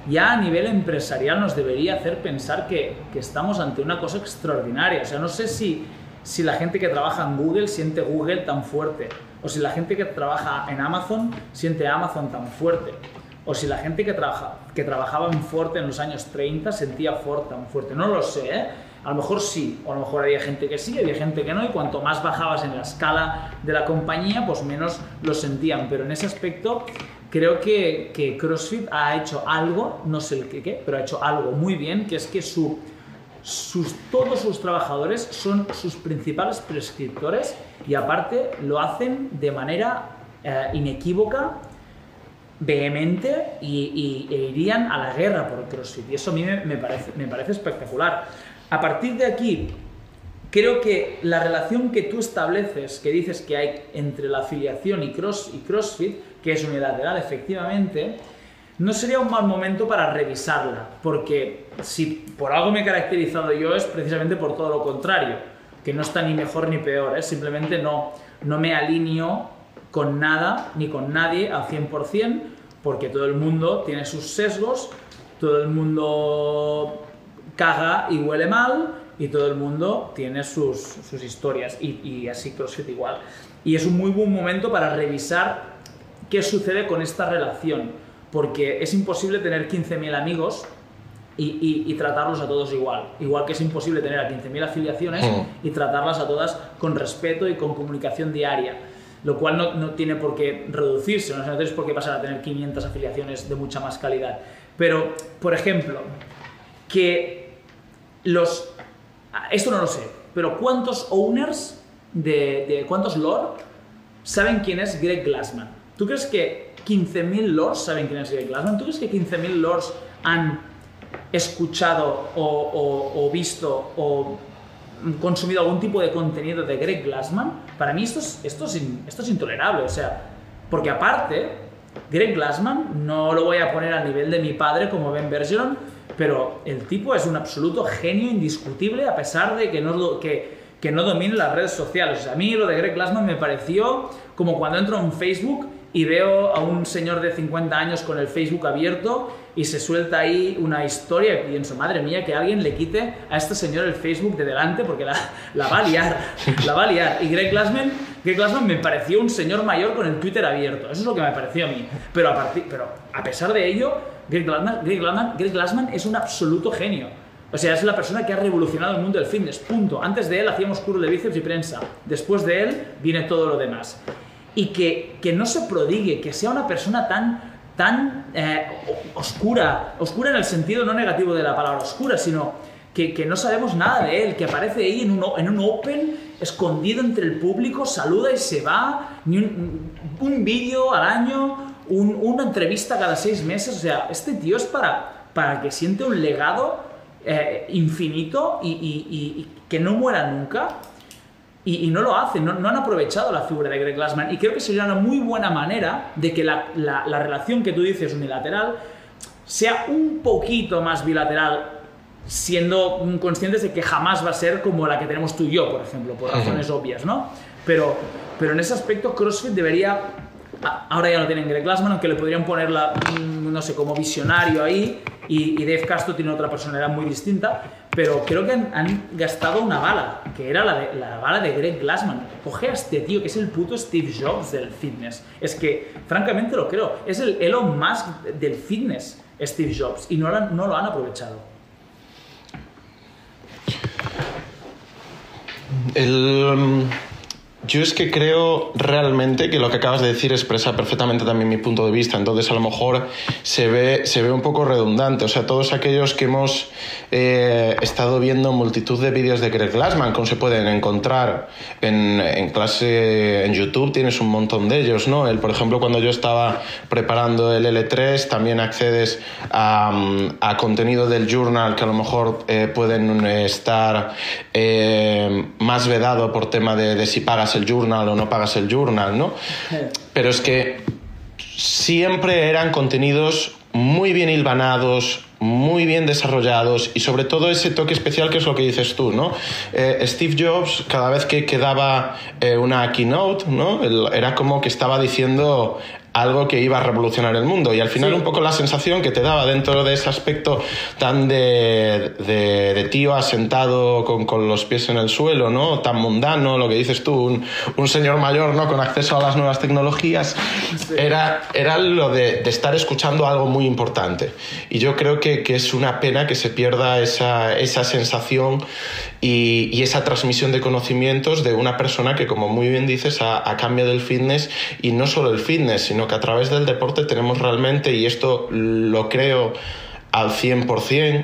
ya a nivel empresarial nos debería hacer pensar que, estamos ante una cosa extraordinaria. O sea, no sé si, si la gente que trabaja en Google siente Google tan fuerte, o si la gente que trabaja en Amazon siente Amazon tan fuerte, o si la gente que, trabaja, que trabajaba en Ford en los años 30 sentía Ford tan fuerte. No lo sé, ¿eh? A lo mejor sí, o a lo mejor había gente que sí, había gente que no, y cuanto más bajabas en la escala de la compañía, pues menos lo sentían. Pero en ese aspecto creo que, CrossFit ha hecho algo, no sé el qué, qué, pero ha hecho algo muy bien, que es que su, sus, todos sus trabajadores son sus principales prescriptores y aparte lo hacen de manera eh, inequívoca vehemente y, e irían a la guerra por CrossFit. Y eso a mí me, parece, me parece espectacular. A partir de aquí, creo que la relación que tú estableces, que dices que hay entre la afiliación y, cross, y CrossFit, que es unilateral efectivamente, no sería un mal momento para revisarla, porque si por algo me he caracterizado yo es precisamente por todo lo contrario, que no está ni mejor ni peor, ¿eh? simplemente no, no me alineo con nada ni con nadie al 100%, porque todo el mundo tiene sus sesgos, todo el mundo caga y huele mal, y todo el mundo tiene sus, sus historias, y, y así CrossFit igual. Y es un muy buen momento para revisar qué sucede con esta relación porque es imposible tener 15.000 amigos y, tratarlos a todos igual. Igual que es imposible tener a 15.000 afiliaciones mm. y tratarlas a todas con respeto y con comunicación diaria. Lo cual no, tiene por qué reducirse, no tienes por qué pasar a tener 500 afiliaciones de mucha más calidad. Pero, por ejemplo, que los... Esto no lo sé, pero ¿cuántos owners de, de cuántos lore saben quién es Greg Glassman? ¿Tú crees que 15.000 lords saben quién es Greg Glassman. ¿Tú crees que 15.000 lords han escuchado o, visto o consumido algún tipo de contenido de Greg Glassman? Para mí esto es, esto es, esto es intolerable. O sea, porque aparte, Greg Glassman no lo voy a poner al nivel de mi padre como Ben Bergeron, pero el tipo es un absoluto genio indiscutible a pesar de que no, que, que no domine las redes sociales. A mí lo de Greg Glassman me pareció como cuando entro en Facebook y veo a un señor de 50 años con el Facebook abierto y se suelta ahí una historia y pienso, madre mía, que alguien le quite a este señor el Facebook de delante porque la, va a liar, la va a liar. Y Greg Glassman, Greg Glassman me pareció un señor mayor con el Twitter abierto, eso es lo que me pareció a mí. Pero pero a pesar de ello, Greg Glassman, Greg, Glassman, Greg Glassman es un absoluto genio. O sea, es la persona que ha revolucionado el mundo del fitness, punto. Antes de él hacíamos curso de bíceps y prensa. Después de él viene todo lo demás y que, que no se prodigue, que sea una persona tan, tan eh, oscura, oscura en el sentido no negativo de la palabra oscura, sino que, que no sabemos nada de él, que aparece ahí en un, en un Open, escondido entre el público, saluda y se va, ni un, un vídeo al año, un, una entrevista cada seis meses, o sea, este tío es para, para que siente un legado eh, infinito y, y, y que no muera nunca y, no lo hacen, no, han aprovechado la figura de Greg Glassman. Y creo que sería una muy buena manera de que la, la, relación que tú dices unilateral sea un poquito más bilateral, siendo conscientes de que jamás va a ser como la que tenemos tú y yo, por ejemplo, por razones obvias, ¿no? Pero, pero en ese aspecto CrossFit debería Ahora ya no tienen Greg Glassman, aunque le podrían poner, mm, no sé, como visionario ahí. Y, y Dave Castro tiene otra personalidad muy distinta pero creo que han, gastado una bala, que era la, la, bala de Greg Glassman. Coge a este tío, que es el puto Steve Jobs del fitness. Es que, francamente lo creo, es el Elon Musk del fitness, Steve Jobs, y no lo, no lo han aprovechado. El yo es que creo realmente que lo que acabas de decir expresa perfectamente también mi punto de vista, entonces a lo mejor se ve, se ve un poco redundante, o sea, todos aquellos que hemos eh, estado viendo multitud de vídeos de Greg Glassman, como se pueden encontrar en, en, clase en YouTube, tienes un montón de ellos, ¿no? Él, por ejemplo, cuando yo estaba preparando el L3, también accedes a, a contenido del journal que a lo mejor eh, pueden estar eh, más vedado por tema de, de si pagas el journal o no pagas el journal, ¿no? Pero es que siempre eran contenidos muy bien hilvanados, muy bien desarrollados y sobre todo ese toque especial que es lo que dices tú, ¿no? Eh, Steve Jobs, cada vez que quedaba eh, una keynote, ¿no? Era como que estaba diciendo algo que iba a revolucionar el mundo. Y al final un poco la sensación que te daba dentro de ese aspecto tan de, de, tío asentado con, con, los pies en el suelo, ¿no? Tan mundano, lo que dices tú, un, un señor mayor, ¿no? Con acceso a las nuevas tecnologías, era, era lo de, de, estar escuchando algo muy importante. Y yo creo que, que es una pena que se pierda esa, esa sensación y, esa transmisión de conocimientos de una persona que, como muy bien dices, a, a cambio del fitness, y no solo el fitness, sino que a través del deporte tenemos realmente, y esto lo creo al 100%,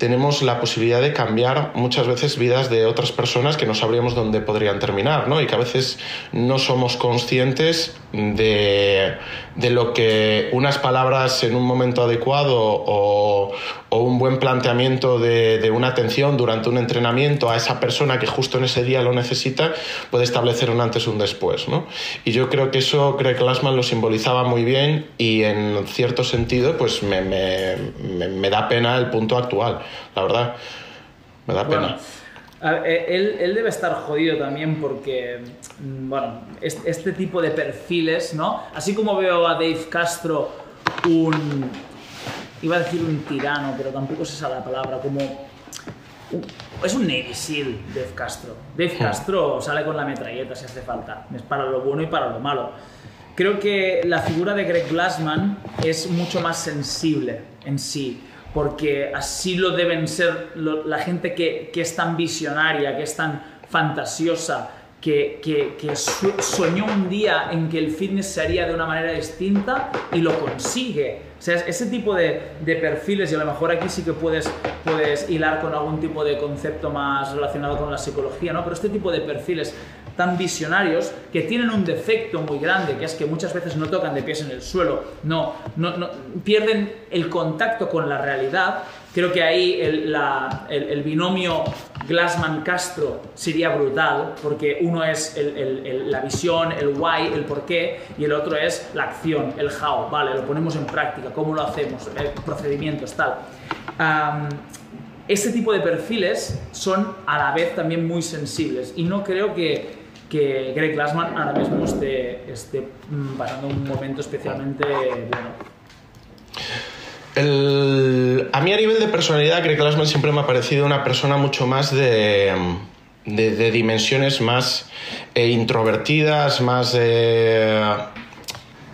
tenemos la posibilidad de cambiar muchas veces vidas de otras personas que no sabríamos dónde podrían terminar, ¿no? Y que a veces no somos conscientes de, de lo que unas palabras en un momento adecuado o, o un buen planteamiento de, de, una atención durante un entrenamiento a esa persona que justo en ese día lo necesita puede establecer un antes y un después, ¿no? Y yo creo que eso Greg Glassman lo simbolizaba muy bien y en cierto sentido pues me, me, me, me da pena el punto actual la verdad. Me da pena. Bueno, él, él, debe estar jodido también porque, mm, bueno, este tipo de perfiles, ¿no? Así como veo a Dave Castro un, iba a decir un tirano, pero tampoco es esa la palabra, como es un Navy SEAL, Dave Castro. Dave Castro sale con la metralleta si hace falta, es para lo bueno y para lo malo. Creo que la figura de Greg Glassman es mucho más sensible en sí porque así lo deben ser la gente que, es tan visionaria, que es tan fantasiosa, que, que, soñó un día en que el fitness se haría de una manera distinta y lo consigue. O sea, ese tipo de, de, perfiles, y a lo mejor aquí sí que puedes, puedes hilar con algún tipo de concepto más relacionado con la psicología, ¿no? Pero este tipo de perfiles tan visionarios que tienen un defecto muy grande, que es que muchas veces no tocan de pies en el suelo, no, no, pierden el contacto con la realidad. Creo que ahí el, el, binomio Glassman-Castro sería brutal, porque uno es el, la visión, el why, el por qué, y el otro es la acción, el how, vale, lo ponemos en práctica, cómo lo hacemos, procedimientos, tal. este tipo de perfiles son a la vez también muy sensibles y no creo que que Greg Glassman ahora mismo esté, mm, pasando un momento especialmente bueno. a mí a nivel de personalidad, Greg Glassman siempre me ha parecido una persona mucho más de, de, dimensiones más eh, introvertidas, más... Eh,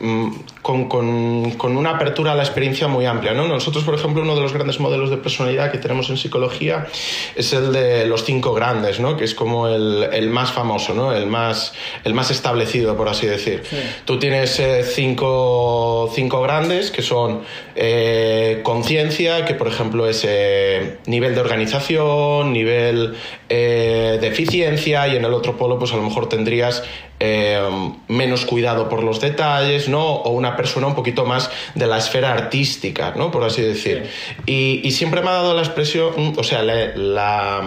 mm, con, con, con, una apertura a la experiencia muy amplia. ¿no? Nosotros, por ejemplo, uno de los grandes modelos de personalidad que tenemos en psicología es el de los cinco grandes, ¿no? que es como el, el más famoso, ¿no? el, más, el más establecido, por así decir. Sí. Tú tienes eh, cinco, cinco, grandes que son eh, conciencia, que por ejemplo es eh, nivel de organización, nivel de eficiencia, y en el otro polo, pues a lo mejor tendrías menos cuidado por los detalles, ¿no? O una persona un poquito más de la esfera artística, ¿no? Por así decir. Sí. Y, y, siempre me ha dado la expresión, o sea, la, la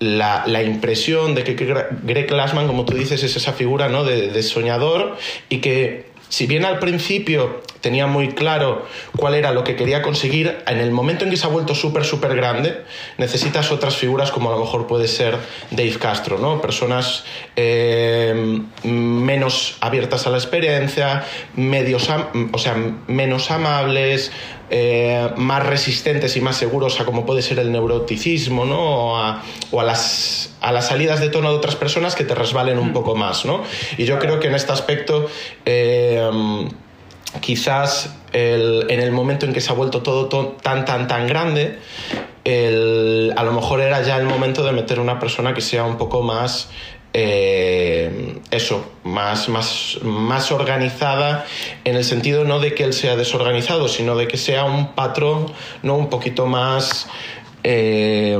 la, la, impresión de que Greg Glassman, como tú dices, es esa figura ¿no? de, de, soñador y que si bien al principio tenía muy claro cuál era lo que quería conseguir, en el momento en que se ha vuelto súper, súper grande, necesitas otras figuras como a lo mejor puede ser Dave Castro, ¿no? Personas eh, menos abiertas a la experiencia, medios, o sea, menos amables, eh, más resistentes y más seguros a como puede ser el neuroticismo, ¿no? O a, o a, las, a las salidas de tono de otras personas que te resbalen un poco más, ¿no? Y yo creo que en este aspecto... Eh, quizás el, en el momento en que se ha vuelto todo, tan, tan, tan grande, el, a lo mejor era ya el momento de meter una persona que sea un poco más eh, eso, más, más, más organizada en el sentido no de que él sea desorganizado, sino de que sea un patrón no un poquito más eh,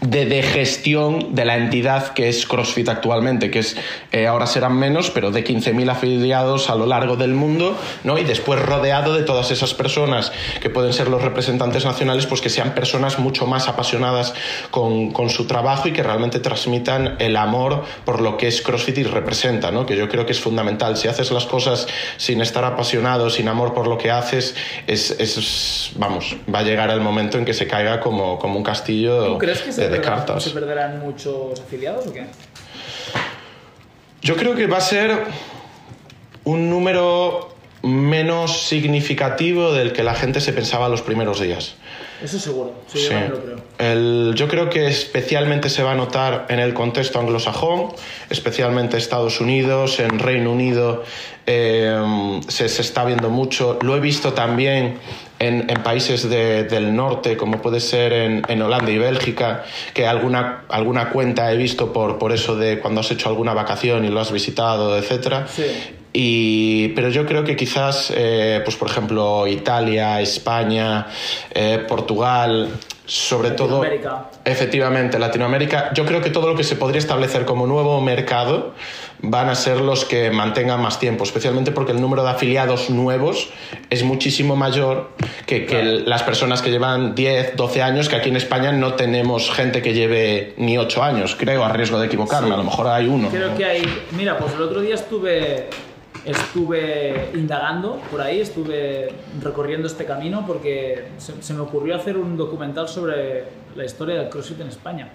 de, de, gestión de la entidad que es CrossFit actualmente, que es eh, ahora serán menos, pero de 15.000 afiliados a lo largo del mundo, ¿no? y después rodeado de todas esas personas que pueden ser los representantes nacionales, pues que sean personas mucho más apasionadas con, con su trabajo y que realmente transmitan el amor por lo que es CrossFit y representa, ¿no? que yo creo que es fundamental. Si haces las cosas sin estar apasionado, sin amor por lo que haces, es, es vamos, va a llegar el momento en que se caiga como, como un castillo. ¿Tú crees que se de, de cartas. ¿Se perderán muchos afiliados o qué? Yo creo que va a ser un número menos significativo del que la gente se pensaba los primeros días. Eso seguro, sí, sí. Yo, lo creo. El, yo creo que especialmente se va a notar en el contexto anglosajón, especialmente Estados Unidos, en Reino Unido eh, se, se, está viendo mucho. Lo he visto también en, en países de, del norte, como puede ser en, en, Holanda y Bélgica, que alguna, alguna cuenta he visto por, por eso de cuando has hecho alguna vacación y lo has visitado, etc. Sí. Y, pero yo creo que quizás, eh, pues por ejemplo, Italia, España, eh, Portugal, sobre todo, efectivamente, Latinoamérica, yo creo que todo lo que se podría establecer como nuevo mercado van a ser los que mantengan más tiempo, especialmente porque el número de afiliados nuevos es muchísimo mayor que, que las personas que llevan 10, 12 años, que aquí en España no tenemos gente que lleve ni 8 años, creo, a riesgo de equivocarme, a lo mejor hay uno. Creo que hay, mira, pues el otro día estuve estuve indagando por ahí, estuve recorriendo este camino porque se, me ocurrió hacer un documental sobre la historia del CrossFit en España.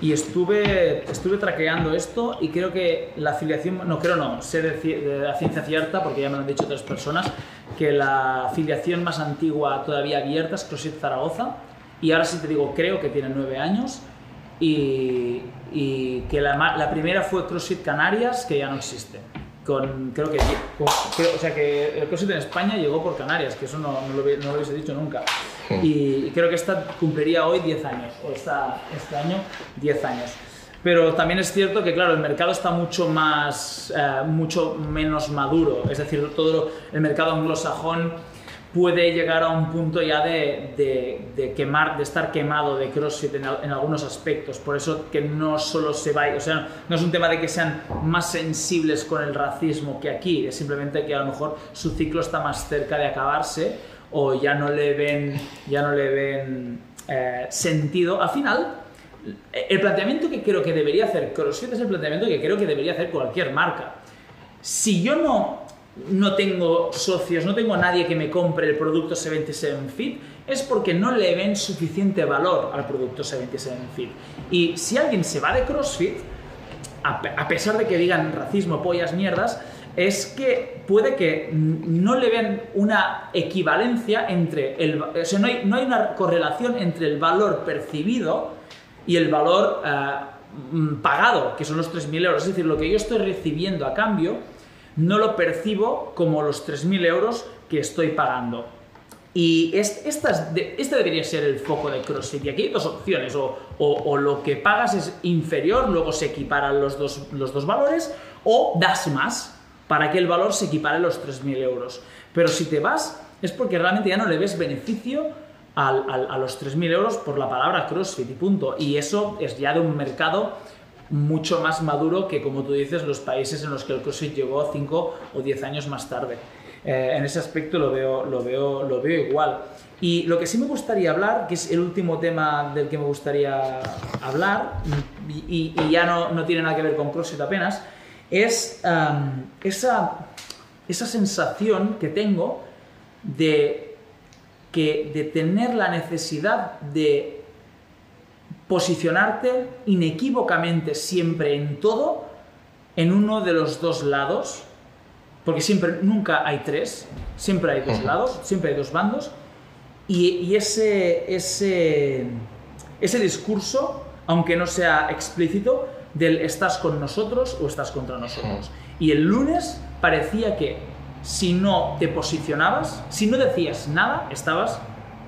Y estuve, estuve traqueando esto y creo que la afiliación, no creo no, sé de, la ciencia cierta, porque ya me lo han dicho otras personas, que la afiliación más antigua todavía abierta es CrossFit Zaragoza. Y ahora sí te digo, creo que tiene nueve años. Y, y que la, la primera fue CrossFit Canarias, que ya no existe con, creo que, o sea que el CrossFit en España llegó por Canarias, que eso no, no, lo, no lo, hubiese dicho nunca. Hmm. Y creo que esta cumpliría hoy 10 años, o esta, este año 10 años. Pero también es cierto que, claro, el mercado está mucho más, eh, mucho menos maduro. Es decir, todo el mercado anglosajón puede llegar a un punto ya de, de, quemar, de estar quemado de CrossFit en, algunos aspectos. Por eso que no solo se va, o sea, no es un tema de que sean más sensibles con el racismo que aquí, es simplemente que a lo mejor su ciclo está más cerca de acabarse o ya no le ven, ya no le ven eh, sentido. Al final, el planteamiento que creo que debería hacer CrossFit es el planteamiento que creo que debería hacer cualquier marca. Si yo no no tengo socios, no tengo a nadie que me compre el producto 77 Fit, es porque no le ven suficiente valor al producto 77 Fit. Y si alguien se va de CrossFit, a pesar de que digan racismo, pollas, mierdas, es que puede que no le vean una equivalencia entre el... O sea, no hay, no hay una correlación entre el valor percibido y el valor eh, pagado, que son los 3.000 euros. Es decir, lo que yo estoy recibiendo a cambio no lo percibo como los 3.000 euros que estoy pagando. Y esta, este debería ser el foco de CrossFit. Y aquí hay dos opciones. O, lo que pagas es inferior, luego se equiparan los dos, los dos valores, o das más para que el valor se equipare a los 3.000 euros. Pero si te vas, es porque realmente ya no le ves beneficio a los 3.000 euros por la palabra CrossFit y punto. Y eso es ya de un mercado mucho más maduro que, como tú dices, los países en los que el CrossFit llegó 5 o 10 años más tarde. Eh, en ese aspecto lo veo, lo, veo, lo veo igual. Y lo que sí me gustaría hablar, que es el último tema del que me gustaría hablar, y, ya no, no, tiene nada que ver con CrossFit apenas, es esa, esa sensación que tengo de, que, de tener la necesidad de posicionarte inequívocamente siempre en todo en uno de los dos lados, porque siempre, nunca hay tres, siempre hay dos lados, siempre hay dos bandos, y, ese, ese, ese discurso, aunque no sea explícito, del estás con nosotros o estás contra nosotros. Y el lunes parecía que si no te posicionabas, si no decías nada, estabas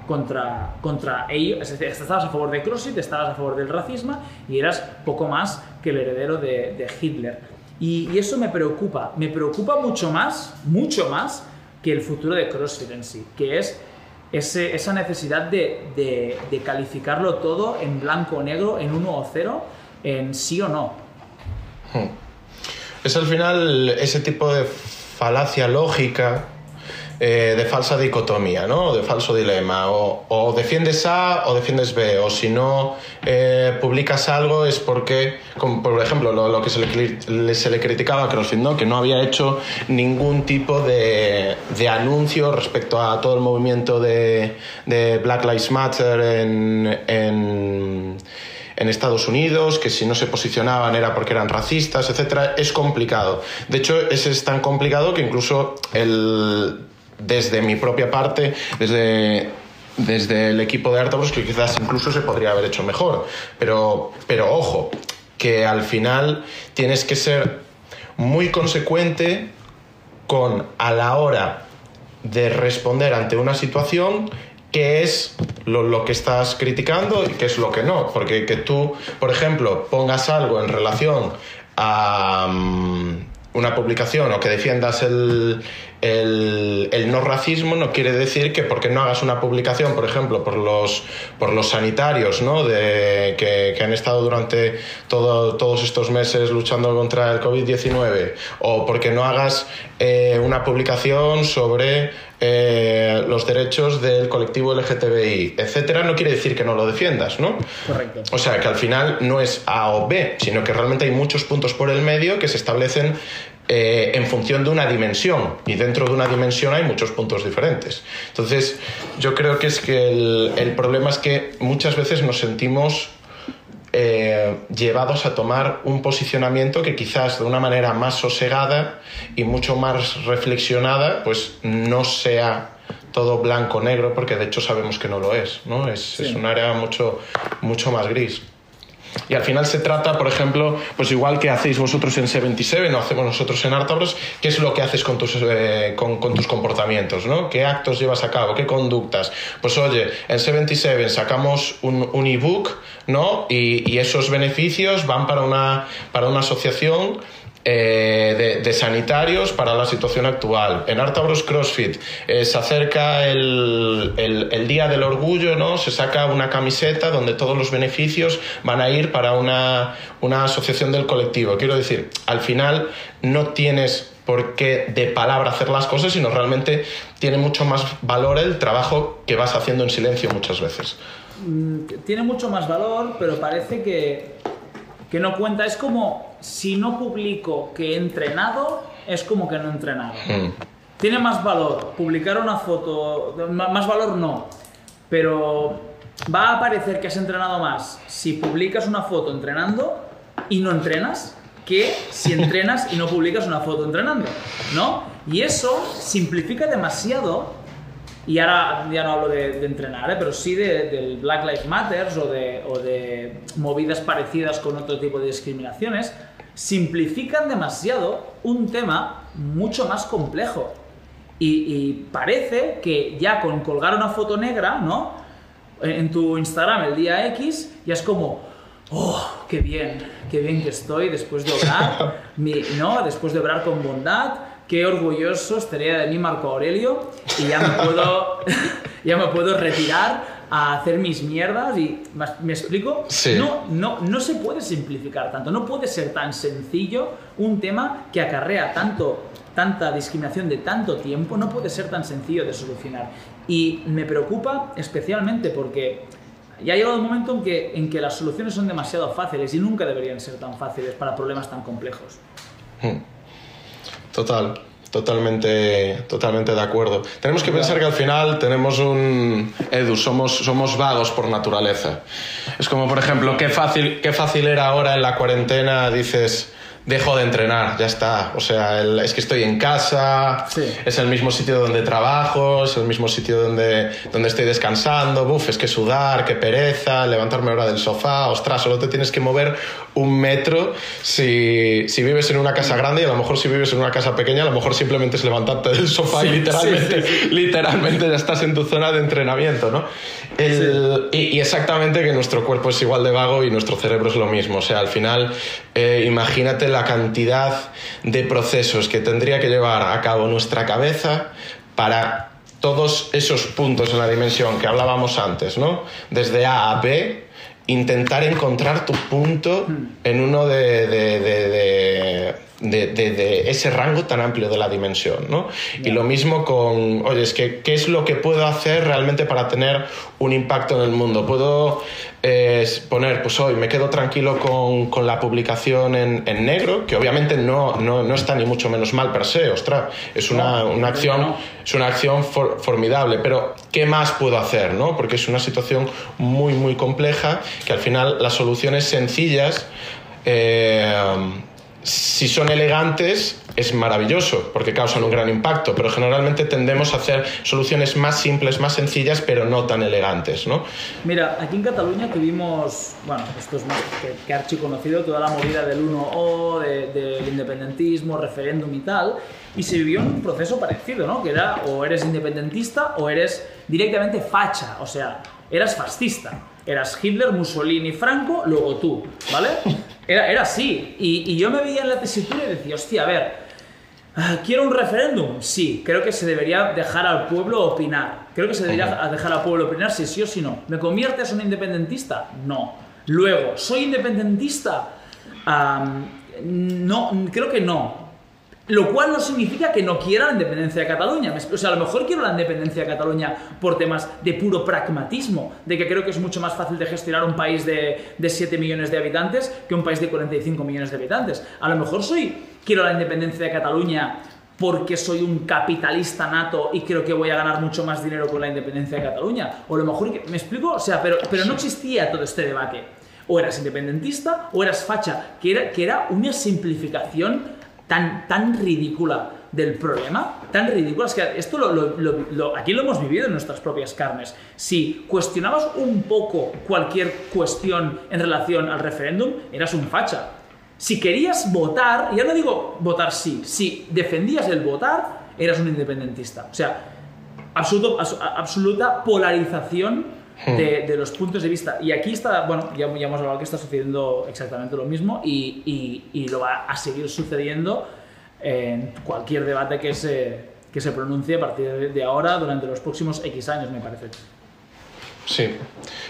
contra, contra ellos, estabas a favor de CrossFit, estabas a favor del racismo y eras poco más que el heredero de, Hitler. Y, eso me preocupa, me preocupa mucho más, mucho más que el futuro de CrossFit en sí, que es ese, esa necesidad de, de, calificarlo todo en blanco o negro, en uno o cero, en sí o no. Hmm. Es al final ese tipo de falacia lógica eh, de falsa dicotomía, ¿no? de falso dilema. O, defiendes A o defiendes B, o si no eh, publicas algo es porque, por ejemplo, lo, que se le, se le, criticaba a CrossFit, ¿no? que no había hecho ningún tipo de, de anuncio respecto a todo el movimiento de, de Black Lives Matter en, en Estados Unidos, que si no se posicionaban era porque eran racistas, etc. Es complicado. De hecho, es, es tan complicado que incluso el, desde mi propia parte, desde, desde el equipo de Artabros, que quizás incluso se podría haber hecho mejor. Pero, pero ojo, que al final tienes que ser muy consecuente con a la hora de responder ante una situación qué es lo, que estás criticando y qué es lo que no. Porque que tú, por ejemplo, pongas algo en relación a, mm, una publicación o que defiendas el, el, el, no racismo no quiere decir que porque no hagas una publicación, por ejemplo, por los, por los sanitarios ¿no? de, que, que han estado durante todo, todos estos meses luchando contra el COVID-19 o porque no hagas eh, una publicación sobre eh, los derechos del colectivo LGTBI, etcétera, no quiere decir que no lo defiendas, ¿no? Correcto. O sea, que al final no es A o B, sino que realmente hay muchos puntos por el medio que se establecen eh, en función de una dimensión y dentro de una dimensión hay muchos puntos diferentes. Entonces, yo creo que es que el, el problema es que muchas veces nos sentimos eh, llevados a tomar un posicionamiento que quizás de una manera más sosegada y mucho más reflexionada, pues no sea todo blanco-negro, porque de hecho sabemos que no lo es, ¿no? Es, Sí. es un área mucho, mucho más gris. Y al final se trata, por ejemplo, pues igual que hacéis vosotros en 77 o hacemos nosotros en Artabros, qué es lo que haces con tus, eh, con, con tus comportamientos, ¿no? ¿Qué actos llevas a cabo? ¿Qué conductas? Pues oye, en 77 sacamos un, un ebook, ¿no? Y, y esos beneficios van para una, para una asociación eh, de, sanitarios para la situación actual. En Artabros CrossFit eh, se acerca el, el- el Día del Orgullo, ¿no? Se saca una camiseta donde todos los beneficios van a ir para una, una asociación del colectivo. Quiero decir, al final no tienes por qué de palabra hacer las cosas, sino realmente tiene mucho más valor el trabajo que vas haciendo en silencio muchas veces. Mm, tiene mucho más valor, pero parece que, que no cuenta. Es como si no publico que he entrenado, es como que no he entrenado. Mm. Tiene más valor publicar una foto, más valor no, pero va a parecer que has entrenado más si publicas una foto entrenando y no entrenas que si (laughs) entrenas y no publicas una foto entrenando, ¿no? Y eso simplifica demasiado y ahora ya no hablo de, de entrenar, ¿eh? pero sí de- del Black Lives Matter o de, o de movidas parecidas con otro tipo de discriminaciones, simplifican demasiado un tema mucho más complejo. Y, y parece que ya con colgar una foto negra, ¿no? En tu Instagram el día X, ya es como, oh, qué bien, qué bien que estoy después de obrar, (laughs) mi- ¿no? Después de obrar con bondad, qué orgulloso estaría de mí Marco Aurelio y ya me puedo, (laughs) ya me puedo retirar a hacer mis mierdas y ¿me- explico Sí. no no no se puede simplificar tanto no puede ser tan sencillo un tema que acarrea tanto tanta discriminación de tanto tiempo no puede ser tan sencillo de solucionar y me preocupa especialmente porque ya ha llegado un momento en que, en que las soluciones son demasiado fáciles y nunca deberían ser tan fáciles para problemas tan complejos. Total, totalmente, totalmente de acuerdo. Tenemos que pensar que al final tenemos un Edu, somos, somos vagos por naturaleza. Es como, por ejemplo, qué fácil, qué fácil era ahora en la cuarentena, dices, dejo de entrenar, ya está. O sea, el- es que estoy en casa, Sí. es el mismo sitio donde trabajo, es el mismo sitio donde, donde estoy descansando, buf, es que sudar, qué pereza, levantarme ahora del sofá, ostras, solo te tienes que mover un metro si, si vives en una casa grande y a lo mejor si vives en una casa pequeña, a lo mejor simplemente es levantarte del sofá y literalmente, sí, literalmente ya estás en tu zona de entrenamiento, ¿no? El- y, y exactamente que nuestro cuerpo es igual de vago y nuestro cerebro es lo mismo. O sea, al final, eh, imagínate la cantidad de procesos que tendría que llevar a cabo nuestra cabeza para todos esos puntos en la dimensión que hablábamos antes, ¿no? Desde A a B, intentar encontrar tu punto en uno de, de- de- de- de ese rango tan amplio de la dimensión, ¿no? Y lo mismo con, oye, es que, ¿qué es lo que puedo hacer realmente para tener un impacto en el mundo? Puedo eh, poner, pues hoy me quedo tranquilo con, con la publicación en, en negro, que obviamente no, no, no está ni mucho menos mal per se, ostras, es una, una acción es una acción for- formidable, pero ¿qué más puedo hacer? ¿no? Porque es una situación muy, muy compleja que al final las soluciones sencillas, eh, si son elegantes, es maravilloso porque causan un gran impacto, pero generalmente tendemos a hacer soluciones más simples, más sencillas, pero no tan elegantes. ¿no? Mira, aquí en Cataluña tuvimos, bueno, esto es más que, que archiconocido, toda la movida del 1O, de- del independentismo, referéndum y tal, y se vivió un proceso parecido, ¿no? Que era o eres independentista o eres directamente facha, o sea, eras fascista. Eras Hitler, Mussolini, Franco, luego tú, ¿vale? (laughs) Era, era así. Y, y yo me veía en la tesitura y decía, hostia, a ver, ah, ¿quiero un referéndum? Sí, creo que se debería dejar al pueblo opinar. Creo que se debería dejar al pueblo opinar si sí o si no. ¿Me conviertes en un independentista? No. Luego, ¿soy independentista? No, creo que no. Lo cual no significa que no quiera la independencia de Cataluña. O sea, a lo mejor quiero la independencia de Cataluña por temas de puro pragmatismo, de que creo que es mucho más fácil de gestionar un país de, de 7 millones de habitantes que un país de 45 millones de habitantes. A lo mejor soy, quiero la independencia de Cataluña porque soy un capitalista nato y creo que voy a ganar mucho más dinero con la independencia de Cataluña. O a lo mejor, ¿me explico? O sea, pero, pero no existía todo este debate. O eras independentista o eras facha, que era, que era una simplificación tan, ridícula del problema, tan ridícula, es que esto lo, aquí lo hemos vivido en nuestras propias carnes. Si cuestionabas un poco cualquier cuestión en relación al referéndum, eras un facha. Si querías votar, ya no digo votar sí, si defendías el votar, eras un independentista. O sea, absoluta polarización de, de los puntos de vista. Y aquí está, bueno, ya, ya hemos hablado que está sucediendo exactamente lo mismo y, y- y lo va a seguir sucediendo en cualquier debate que se, que se pronuncie a partir de ahora durante los próximos X años, me parece. Sí.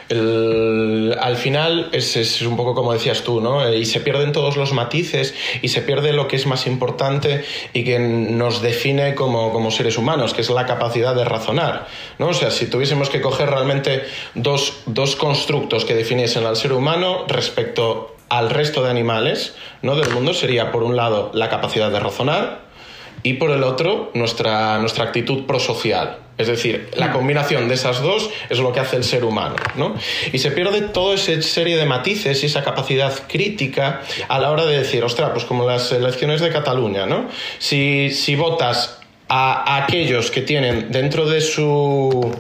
El- al final es, es un poco como decías tú, ¿no? Eh, Y se pierden todos los matices y se pierde lo que es más importante y que nos define como, como seres humanos, que es la capacidad de razonar, ¿no? O sea, si tuviésemos que coger realmente dos, dos constructos que definiesen al ser humano respecto al resto de animales, ¿no? Del mundo, sería por un lado la capacidad de razonar y por el otro nuestra, nuestra actitud prosocial. Es decir, la combinación de esas dos es lo que hace el ser humano. ¿no? Y se pierde toda esa serie de matices y esa capacidad crítica a la hora de decir, ostras, pues como las elecciones de Cataluña, ¿no? si, si votas a, a aquellos que tienen dentro de su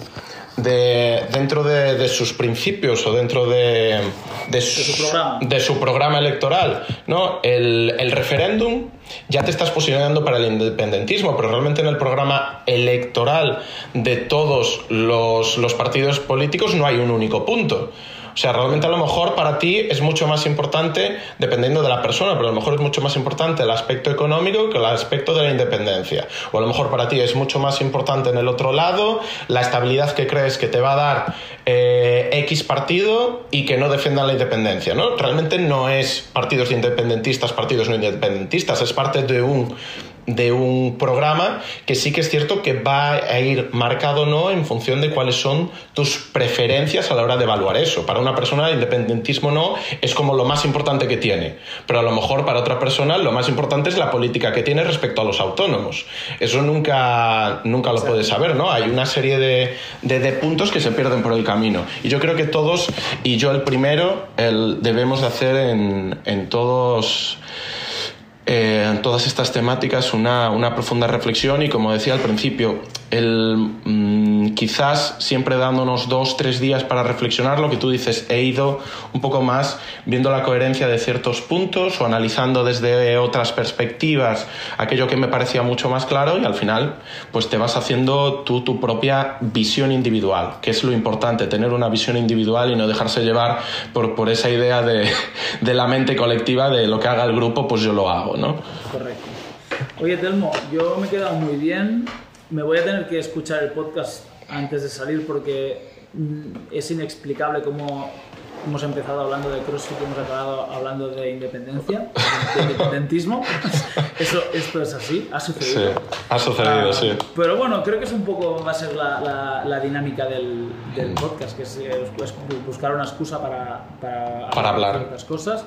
de, dentro de, de sus principios o dentro de, de, su programa. de su programa electoral, ¿no? El, el referéndum ya te estás posicionando para el independentismo, pero realmente en el programa electoral de todos los, los partidos políticos no hay un único punto. O sea, realmente a lo mejor para ti es mucho más importante, dependiendo de la persona, pero a lo mejor es mucho más importante el aspecto económico que el aspecto de la independencia. O a lo mejor para ti es mucho más importante en el otro lado la estabilidad que crees que te va a dar eh, X partido y que no defienda la independencia. ¿no? Realmente no es partidos independentistas, partidos no independentistas, es parte de un de un programa que sí que es cierto que va a ir marcado o no en función de cuáles son tus preferencias a la hora de evaluar eso. Para una persona el independentismo no es como lo más importante que tiene, pero a lo mejor para otra persona lo más importante es la política que tiene respecto a los autónomos. Eso nunca, nunca lo puedes saber, ¿no? Hay una serie de, de, de puntos que se pierden por el camino. Y yo creo que todos, y yo el primero, el, debemos de hacer en, en todos eh, todas estas temáticas una, una, profunda reflexión y como decía al principio, el, mmm, quizás siempre dándonos dos, tres días para reflexionar, lo que tú dices, he ido un poco más viendo la coherencia de ciertos puntos o analizando desde otras perspectivas aquello que me parecía mucho más claro y al final pues te vas haciendo tú tu propia visión individual, que es lo importante, tener una visión individual y no dejarse llevar por, por esa idea de, de la mente colectiva de lo que haga el grupo, pues yo lo hago. ¿No? Correcto. Oye, Telmo, yo me he quedado muy bien. Me voy a tener que escuchar el podcast antes de salir porque mm, es inexplicable cómo hemos empezado hablando de CrossFit y hemos acabado hablando de independencia, de independentismo. (laughs) Eso, esto es así, ha sucedido. Sí, ha sucedido, Ah, sí. Pero bueno, creo que es un poco, va a ser la, la, la dinámica del, del, podcast, que es, es buscar una excusa para, para, para hablar de ciertas cosas.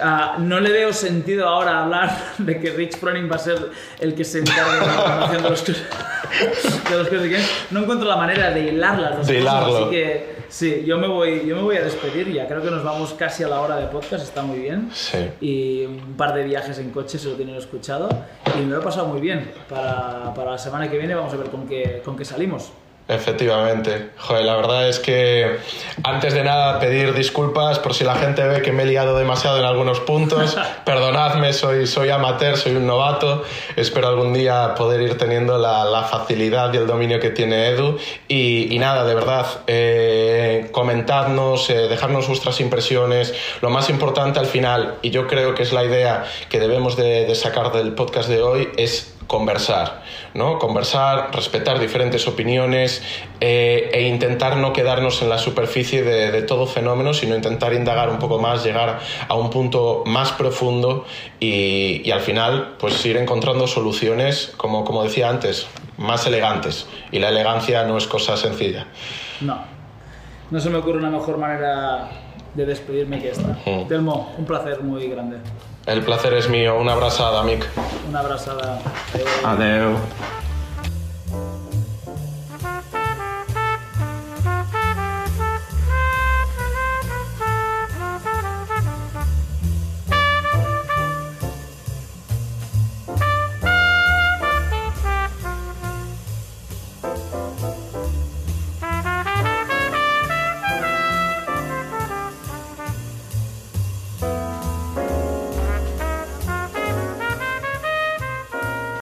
Uh, no le veo sentido ahora hablar de que Rich Froning va a ser el que se encargue de la promoción de los, de los Games. No encuentro la manera de hilar las dos de cosas, hilarlo. así que sí, yo me, voy, yo me voy a despedir ya. Creo que nos vamos casi a la hora de podcast, está muy bien. Sí. Y un par de viajes en coche, se lo tienen escuchado. Y me lo he pasado muy bien. Para, para la semana que viene vamos a ver con qué, con qué salimos. Efectivamente. Joder, la verdad es que antes de nada pedir disculpas por si la gente ve que me he liado demasiado en algunos puntos. (laughs) Perdonadme, soy, soy amateur, soy un novato. Espero algún día poder ir teniendo la, la facilidad y el dominio que tiene Edu. Y, y nada, de verdad, eh, comentadnos, eh, dejarnos vuestras impresiones. Lo más importante al final, y yo creo que es la idea que debemos de, de sacar del podcast de hoy, es conversar, ¿no? Conversar, respetar diferentes opiniones eh, e intentar no quedarnos en la superficie de, de, todo fenómeno, sino intentar indagar un poco más, llegar a un punto más profundo y, y al final, pues ir encontrando soluciones, como, como decía antes, más elegantes. Y la elegancia no es cosa sencilla. No, no se me ocurre una mejor manera de despedirme que esta. Mm. Telmo, un placer muy grande. El placer es mío. Una abrazada, Mick. Una abrazada. Adeu.